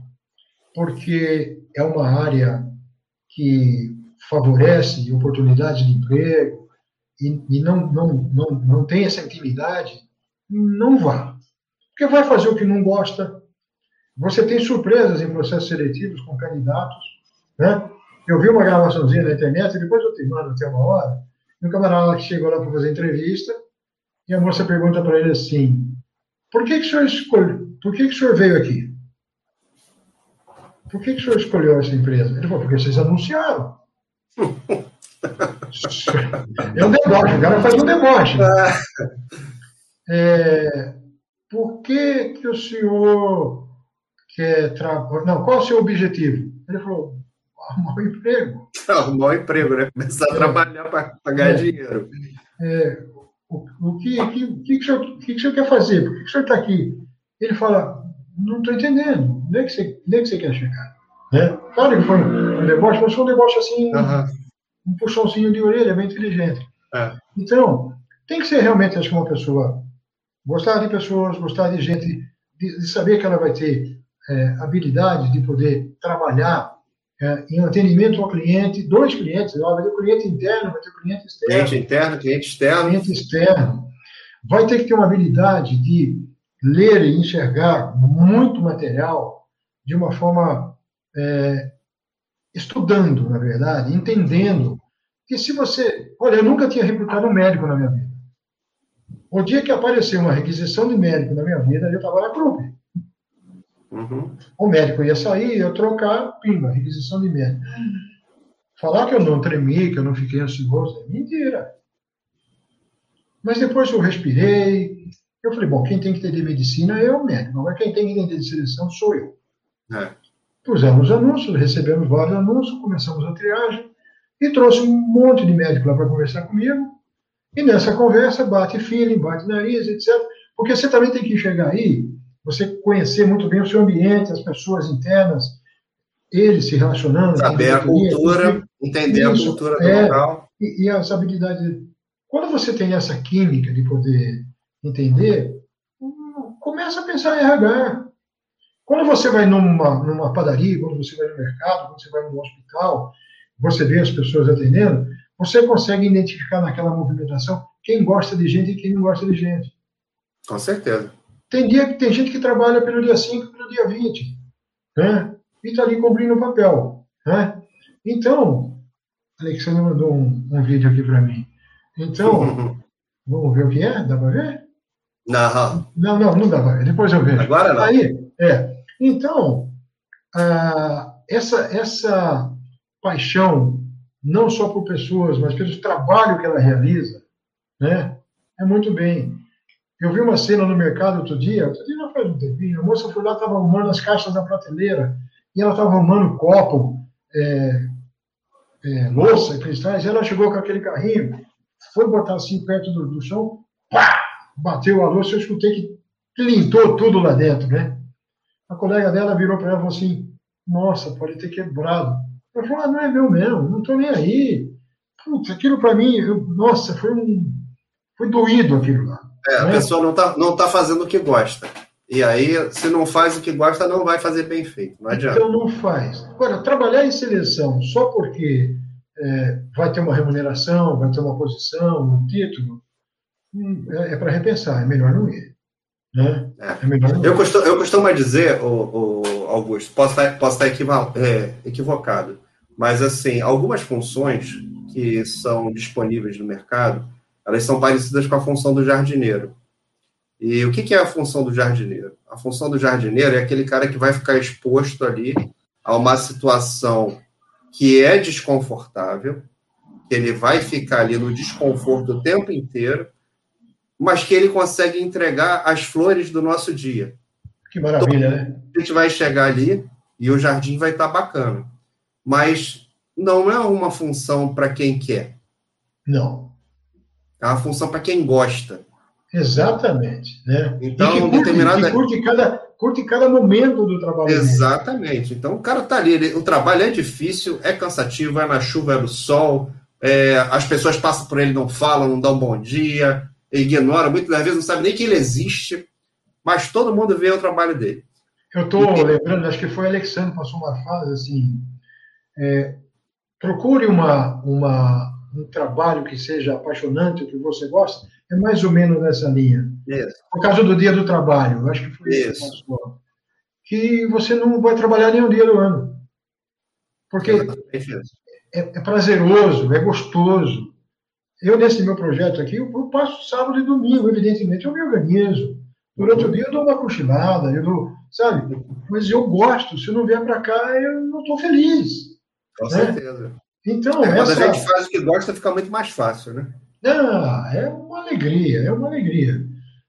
Speaker 2: porque é uma área que favorece oportunidades de emprego e, e não, não, não, não tem essa intimidade, não vá. Porque vai fazer o que não gosta. Você tem surpresas em processos seletivos com candidatos. Né? Eu vi uma gravaçãozinha na internet, depois eu te mando até uma hora, um camarada que chegou lá para fazer entrevista, e a moça pergunta para ele assim: por que, que o senhor escolheu? Por que, que o senhor veio aqui? Por que, que o senhor escolheu essa empresa? Ele falou, porque vocês anunciaram. *laughs* é um deboche, o cara faz um deboche. É, por que, que o senhor quer trabalhar? Não, qual é o seu objetivo? Ele falou, arrumar um emprego. *laughs*
Speaker 1: Arrumar um emprego, né? Começar a é. trabalhar para ganhar é. dinheiro.
Speaker 2: É, o, o, que, que, que, que, o senhor, que, que o senhor quer fazer? Por que, que o senhor está aqui? Ele fala, não estou entendendo. Onde é que você, onde é que você quer chegar? Né? Claro que foi um negócio, mas foi um negócio assim, uhum. um puxãozinho de orelha, bem inteligente. É. Então, tem que ser realmente, acho que uma pessoa gostar de pessoas, gostar de gente, de, de saber que ela vai ter é, habilidade de poder trabalhar é, em atendimento ao cliente, dois clientes, vai ter cliente interno, vai ter cliente externo.
Speaker 1: Cliente interno, cliente externo.
Speaker 2: Cliente externo. Vai ter que ter uma habilidade de ler e enxergar muito material de uma forma é, estudando, na verdade, entendendo. Que se você. Olha, eu nunca tinha recrutado um médico na minha vida. O dia que apareceu uma requisição de médico na minha vida, eu estava na clube. Uhum. O médico ia sair, ia trocar, pimba, requisição de médico. Falar que eu não tremi, que eu não fiquei ansioso, é mentira. Mas depois eu respirei, eu falei, bom, quem tem que entender medicina é o médico, agora quem tem que entender de seleção sou eu. É. Pusemos anúncios, recebemos vários anúncios, começamos a triagem e trouxe um monte de médico lá para conversar comigo. E nessa conversa bate feeling, bate nariz, etc. Porque você também tem que chegar aí você conhecer muito bem o seu ambiente, as pessoas internas, eles se relacionando.
Speaker 1: Saber a cultura, entender a cultura do é, local.
Speaker 2: E, e as habilidades. Quando você tem essa química de poder entender, começa a pensar em RH. Quando você vai numa, numa padaria, quando você vai no mercado, quando você vai no hospital, você vê as pessoas atendendo, você consegue identificar naquela movimentação quem gosta de gente e quem não gosta de gente.
Speaker 1: Com certeza.
Speaker 2: Tem, dia, tem gente que trabalha pelo dia 5 e pelo dia 20, né? e está ali cumprindo o papel. Né? Então, Alexandre mandou um, um vídeo aqui para mim. Então, *laughs* vamos ver o que é? Dá para ver?
Speaker 1: Não.
Speaker 2: Não, não, não dá para ver. Depois eu vejo.
Speaker 1: Agora não.
Speaker 2: Aí, é. Então, ah, essa, essa paixão, não só por pessoas, mas pelo trabalho que ela realiza, né? É muito bem. Eu vi uma cena no mercado outro dia, outro dia não faz um tempinho, a moça foi lá, estava arrumando as caixas da prateleira, e ela estava arrumando copo, é, é, louça e cristais, e ela chegou com aquele carrinho, foi botar assim perto do, do chão, pá, bateu a louça, eu escutei que lintou tudo lá dentro, né? A colega dela virou para ela e falou assim, nossa, pode ter quebrado. Eu falei, ah, não é meu mesmo, não estou nem aí. Putz, aquilo para mim, eu, nossa, foi um, foi doído aquilo lá.
Speaker 1: É, a pessoa não está não tá fazendo o que gosta. E aí, se não faz o que gosta, não vai fazer bem feito. Não adianta.
Speaker 2: Então não faz. Agora, trabalhar em seleção só porque é, vai ter uma remuneração, vai ter uma posição, um título, hum, é, é para repensar, é melhor não ir. Né? É.
Speaker 1: é melhor não eu, costumo, eu costumo dizer, o, o Augusto, posso estar, posso estar é, equivocado, mas assim, algumas funções que são disponíveis no mercado elas são parecidas com a função do jardineiro. E o que é a função do jardineiro? A função do jardineiro é aquele cara que vai ficar exposto ali a uma situação que é desconfortável, que ele vai ficar ali no desconforto o tempo inteiro, mas que ele consegue entregar as flores do nosso dia.
Speaker 2: Que maravilha, então, né?
Speaker 1: A gente vai chegar ali e o jardim vai estar bacana. Mas não é uma função para quem quer.
Speaker 2: Não.
Speaker 1: É uma função para quem gosta.
Speaker 2: Exatamente. Né?
Speaker 1: Então, e
Speaker 2: que curte, determinada... que curte, cada, curte cada momento do trabalho.
Speaker 1: Exatamente. Então, o cara está ali, ele, o trabalho é difícil, é cansativo, é na chuva, é no sol, é, as pessoas passam por ele, não falam, não dão bom dia, ignora, muitas vezes não sabe nem que ele existe, mas todo mundo vê o trabalho dele.
Speaker 2: Eu estou lembrando, acho que foi o Alexandre passou uma fase assim, é, procure uma, uma, um trabalho que seja apaixonante, que você gosta, é mais ou menos nessa linha. Isso. Por causa do dia do trabalho, acho que foi isso. isso que você não vai trabalhar nenhum dia do ano. Porque é, é, prazeroso, é gostoso. Eu, nesse meu projeto aqui, eu, passo sábado e domingo, evidentemente, eu me organizo. Durante o dia eu dou uma cochilada, eu dou, sabe? Mas eu gosto. Se eu não vier para cá, eu não estou feliz.
Speaker 1: Com né? certeza. Então, é, quando essa... a gente faz o que gosta, fica muito mais fácil, né?
Speaker 2: Ah, é uma alegria, é uma alegria.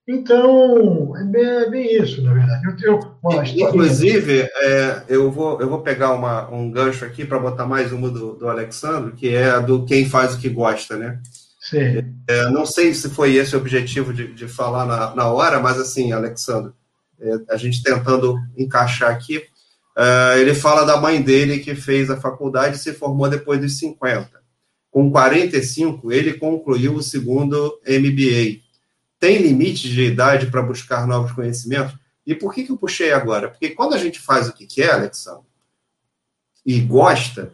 Speaker 2: Então, é bem, é bem, isso, na verdade. Eu tenho
Speaker 1: uma Inclusive, é, eu, vou, eu vou pegar uma, um gancho aqui para botar mais uma do, do Alexandre, que é do quem faz o que gosta, né?
Speaker 2: Sim.
Speaker 1: É, não sei se foi esse o objetivo de, de falar na, na hora, mas assim, Alexandre, é, a gente tentando encaixar aqui, uh, ele fala da mãe dele que fez a faculdade e se formou depois dos 50. Com 45, ele concluiu o segundo MBA tem limite de idade para buscar novos conhecimentos? E por que, que eu puxei agora? Porque quando a gente faz o que quer, Alexandre, e gosta,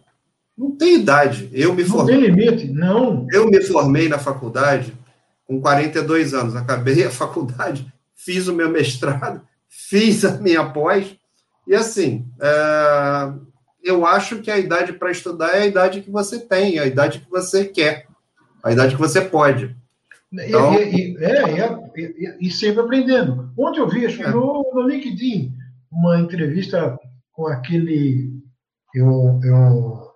Speaker 1: não tem idade. Eu me
Speaker 2: não
Speaker 1: formei.
Speaker 2: Não tem limite, não.
Speaker 1: Eu me formei na faculdade com 42 anos. Acabei a *laughs* faculdade, fiz o meu mestrado, fiz a minha pós. E assim, é... eu acho que a idade para estudar é a idade que você tem, a idade que você quer, a idade que você pode.
Speaker 2: Então... E, e, é, e, e, sempre aprendendo. Ontem eu vi, acho que é. no, no LinkedIn, uma entrevista com aquele eu, eu,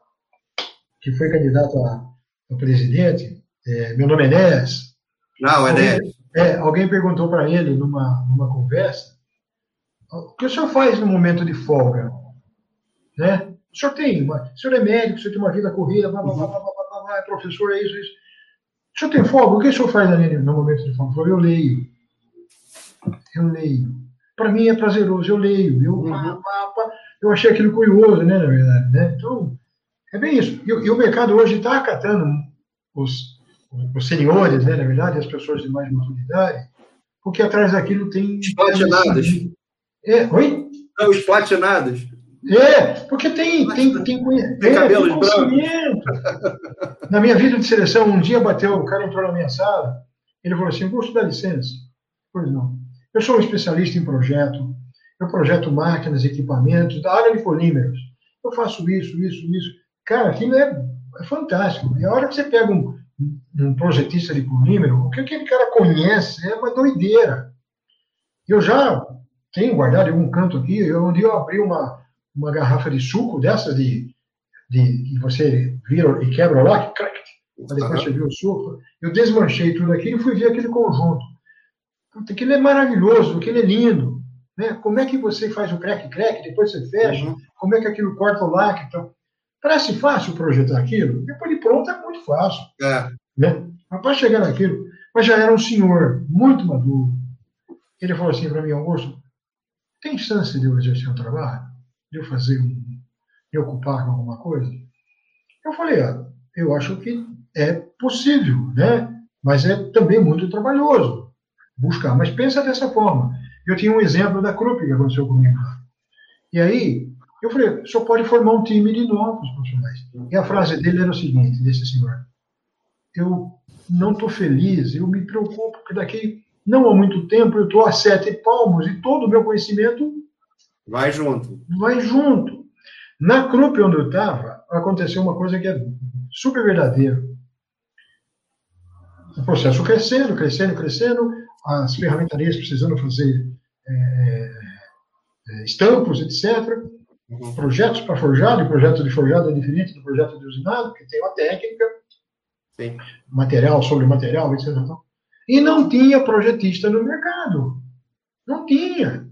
Speaker 2: que foi candidato a, a presidente, é, meu nome é Enéas.
Speaker 1: Não, é Enéas.
Speaker 2: É, alguém perguntou para ele numa, numa conversa, o que o senhor faz no momento de folga? Né? O senhor tem, uma, o senhor é médico, o senhor tem uma vida corrida, blá, blá, blá, blá, blá, blá, é professor, é isso, é isso. O senhor tem folga? O que o senhor faz no momento de folga? Eu leio. Eu leio. Para mim é prazeroso, eu leio. Eu, uhum. eu achei aquilo curioso, né, na verdade. Né? Então, é bem isso. E, e o mercado hoje está acatando os, os senhores, né, na verdade, as pessoas de mais maturidade, porque atrás daquilo tem.
Speaker 1: Os platinados.
Speaker 2: É, oi?
Speaker 1: Os platinados.
Speaker 2: É, porque tem, tem, tem, tem,
Speaker 1: tem cabelos brancos.
Speaker 2: Na minha vida de seleção, um dia bateu, o cara entrou na minha sala, ele falou assim: vou estudar licença. Pois não. Eu sou um especialista em projeto, eu projeto máquinas, equipamentos, da área de polímeros. Eu faço isso, isso, isso. Cara, aquilo é, é fantástico. E a hora que você pega um, um projetista de polímero, o que aquele cara conhece é uma doideira. Eu já tenho guardado em algum canto aqui, onde eu abri uma, uma garrafa de suco dessas de, de que você vira e quebra lá, que crack, depois uhum. você viu o suco. Eu desmanchei tudo aquilo e fui ver aquele conjunto. Puta, aquilo é maravilhoso, aquilo é lindo. Né? Como é que você faz o crack-crack, depois você fecha, uhum. como é que aquilo corta o lacre. Então, parece fácil projetar aquilo, depois de pronto é muito fácil.
Speaker 1: É.
Speaker 2: Né? Mas para chegar naquilo, mas já era um senhor muito maduro. Ele falou assim para mim, Augusto, tem chance de eu exercer um trabalho? de eu fazer, me ocupar com alguma coisa? Eu falei, ah, eu acho que é possível, né? Mas é também muito trabalhoso buscar. Mas pensa dessa forma. Eu tinha um exemplo da Krupp que aconteceu comigo. E aí, eu falei, só pode formar um time de novos profissionais. E a frase dele era o seguinte, desse senhor. Eu não estou feliz, eu me preocupo, porque daqui não há muito tempo eu estou a sete palmos e todo o meu conhecimento
Speaker 1: Vai junto.
Speaker 2: Vai junto. Na Krupp, onde eu estava, aconteceu uma coisa que é super verdadeira. O processo crescendo, crescendo, crescendo, as ferramentarias precisando fazer é, é, estampos, etc. Uhum. Projetos para forjado, e projeto de forjado é diferente do projeto de usinado, porque tem uma técnica,
Speaker 1: Sim.
Speaker 2: material sobre material, etc. E não tinha projetista no mercado. Não tinha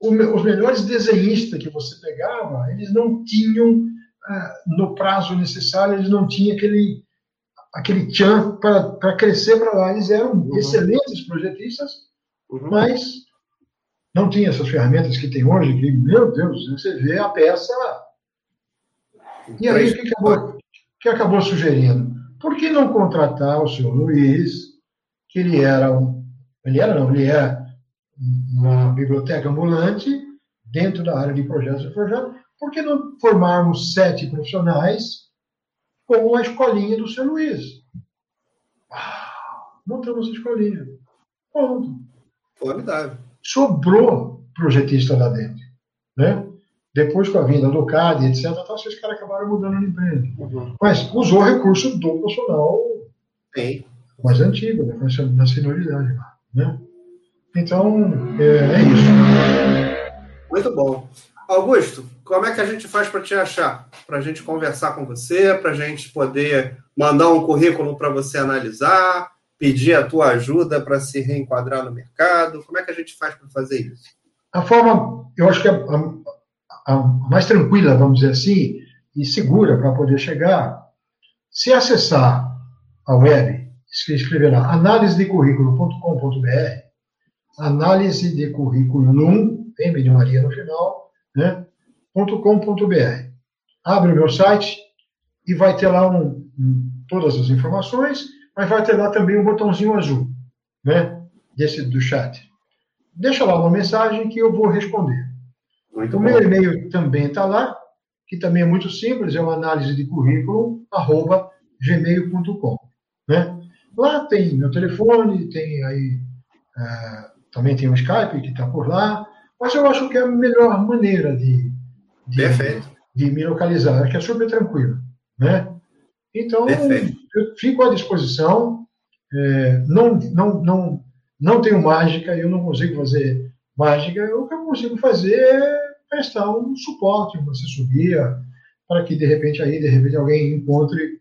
Speaker 2: os melhores desenhistas que você pegava, eles não tinham, ah, no prazo necessário, eles não tinham aquele, aquele tchan para crescer para lá. Eles eram uhum. excelentes projetistas, uhum. mas não tinha essas ferramentas que tem hoje, que, meu Deus, você vê a peça. E aí, o que acabou, que acabou sugerindo? Por que não contratar o senhor Luiz, que ele era um. Ele era, não, ele é uma biblioteca ambulante dentro da área de projetos de projeto, por que não formarmos sete profissionais com a escolinha do seu Luiz? Ah, montamos a escolinha. Ponto.
Speaker 1: Formidável.
Speaker 2: Sobrou projetista lá dentro. Né? Depois, com a vinda do CAD, etc., então, esses caras acabaram mudando de empresa. Uhum. Mas usou recurso do profissional
Speaker 1: Sim.
Speaker 2: Mais antigo, né? na senioridade. Né? Então, é, é isso.
Speaker 1: Muito bom. Augusto, como é que a gente faz para te achar? Para a gente conversar com você, para a gente poder mandar um currículo para você analisar? pedir a tua ajuda para se reenquadrar no mercado? Como é que a gente faz para fazer isso?
Speaker 2: A forma, eu acho que a, a, a mais tranquila, vamos dizer assim, e segura para poder chegar, se acessar a web, escrever lá analisedecurrículo.com.br, análise de currículo, de Maria no final, né? .com.br. Abre o meu site e vai ter lá um, um, todas as informações, mas vai ter lá também um botãozinho azul, né? Desse do chat. Deixa lá uma mensagem que eu vou responder. Muito o bom. meu e-mail também está lá, que também é muito simples, é uma análise de currículo, arroba gmail.com. Né? Lá tem meu telefone, tem aí uh, também tem o Skype que está por lá, mas eu acho que é a melhor maneira de, de, de me localizar, que é super tranquilo. Né? Então, Perfeito. eu fico à disposição, é, não, não, não, não tenho mágica, eu não consigo fazer mágica, o que eu consigo fazer é prestar um suporte, uma assessoria, para que de repente aí, de repente, alguém encontre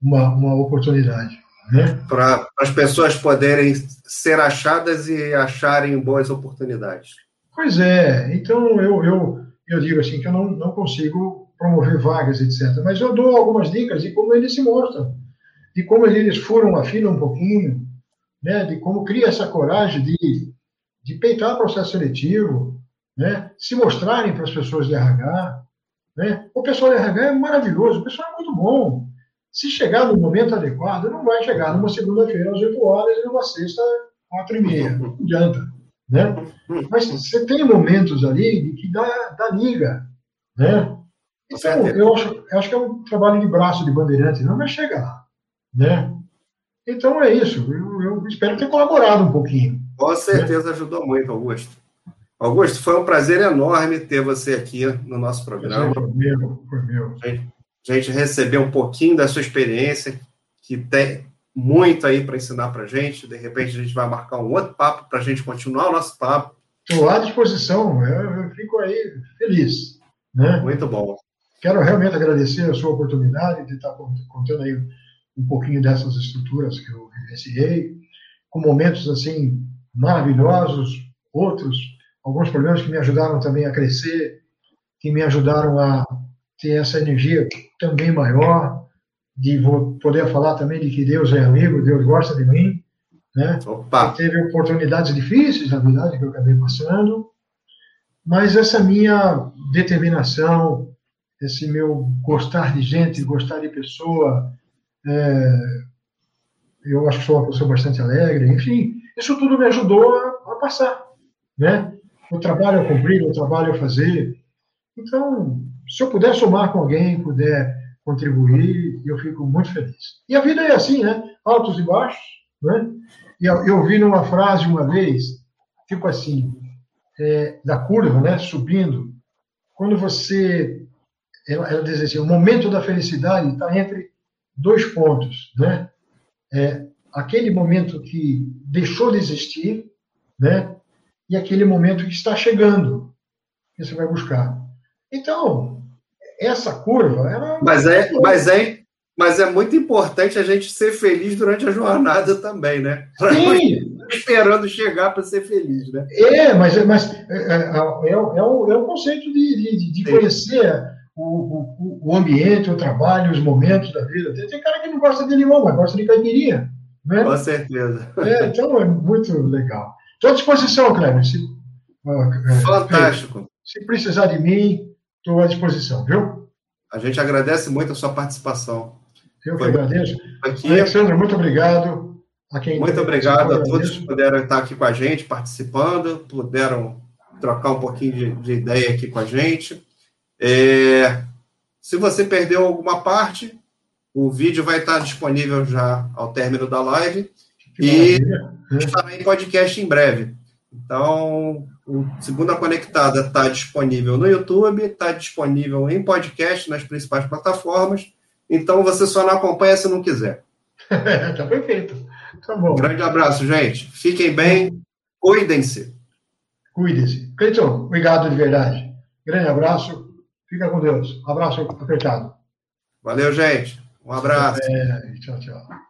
Speaker 2: uma, uma oportunidade. Né?
Speaker 1: Para as pessoas poderem ser achadas e acharem boas oportunidades.
Speaker 2: Pois é, então eu, eu, eu digo assim que eu não, não consigo promover vagas, etc. Mas eu dou algumas dicas de como eles se mostram, de como eles furam a fila um pouquinho, né? de como cria essa coragem de, de peitar o processo seletivo, né? se mostrarem para as pessoas de RH. Né? O pessoal de RH é maravilhoso, o pessoal é muito bom. Se chegar no momento adequado, não vai chegar numa segunda-feira às 8 horas e numa sexta às 4 e meia. *laughs* Não adianta. Né? Mas você tem momentos ali que dá, dá liga. Né? Então, eu acho, eu acho que é um trabalho de braço de bandeirante, não vai chegar. Né? Então é isso. Eu, eu espero ter colaborado um pouquinho.
Speaker 1: Com certeza né? ajudou muito, Augusto. Augusto, foi um prazer enorme ter você aqui no nosso programa. Foi meu, foi meu. A gente recebeu um pouquinho da sua experiência, que tem muito aí para ensinar para a gente. De repente, a gente vai marcar um outro papo para a gente continuar o nosso papo.
Speaker 2: Estou à disposição, eu, eu, fico aí feliz. Né?
Speaker 1: Muito bom.
Speaker 2: Quero realmente agradecer a sua oportunidade de estar contando aí um pouquinho dessas estruturas que eu vivenciei, com momentos assim maravilhosos, outros, alguns problemas que me ajudaram também a crescer, que me ajudaram a ter essa energia também maior, de poder falar também de que Deus é amigo, Deus gosta de mim, né? Teve oportunidades difíceis, na verdade, que eu acabei passando, mas essa minha determinação, esse meu gostar de gente, gostar de pessoa, é, eu acho que sou uma pessoa bastante alegre, enfim, isso tudo me ajudou a, a passar, né? O trabalho a cumprir, o trabalho a fazer. Então, se eu puder somar com alguém, puder contribuir, eu fico muito feliz. E a vida é assim, né? Altos e baixos, né? E eu, vi numa frase uma vez, tipo assim, é, da curva, né? Subindo, quando você, ela, ela diz assim, o momento da felicidade está entre dois pontos, né? É, aquele momento que deixou de existir, né? E aquele momento que está chegando, que você vai buscar. Então, essa curva. Ela...
Speaker 1: Mas, é, mas, é, mas é muito importante a gente ser feliz durante a jornada também, né? *laughs* Sim. Esperando chegar para ser feliz, né?
Speaker 2: É, mas, mas é, é, é, é, o, é o conceito de, de, de conhecer o, o, o, ambiente, o trabalho, os momentos da vida. Tem, tem, cara que não gosta de limão, mas gosta de caipirinha. Né?
Speaker 1: Com certeza.
Speaker 2: É, então é muito legal. Estou à disposição, Cleber. Se,
Speaker 1: Fantástico.
Speaker 2: Se precisar de mim, Estou à disposição, viu?
Speaker 1: A gente agradece muito a sua participação.
Speaker 2: Eu que Foi agradeço. Aqui. Alexandre, muito obrigado.
Speaker 1: A quem muito obrigado a todos que puderam estar aqui com a gente, participando, puderam trocar um pouquinho de, de ideia aqui com a gente. É, se você perdeu alguma parte, o vídeo vai estar disponível já ao término da live que e estará em podcast em breve. Então, o Segunda Conectada está disponível no YouTube, está disponível em podcast nas principais plataformas. Então você só não acompanha se não quiser. *laughs*
Speaker 2: tá perfeito. Tá bom.
Speaker 1: Grande abraço, gente. Fiquem bem, cuidem-se.
Speaker 2: Cuidem-se. Cleiton, obrigado de verdade. Grande abraço. Fica com Deus. Abraço apertado.
Speaker 1: Valeu, gente. Um abraço.
Speaker 2: É, tchau, tchau.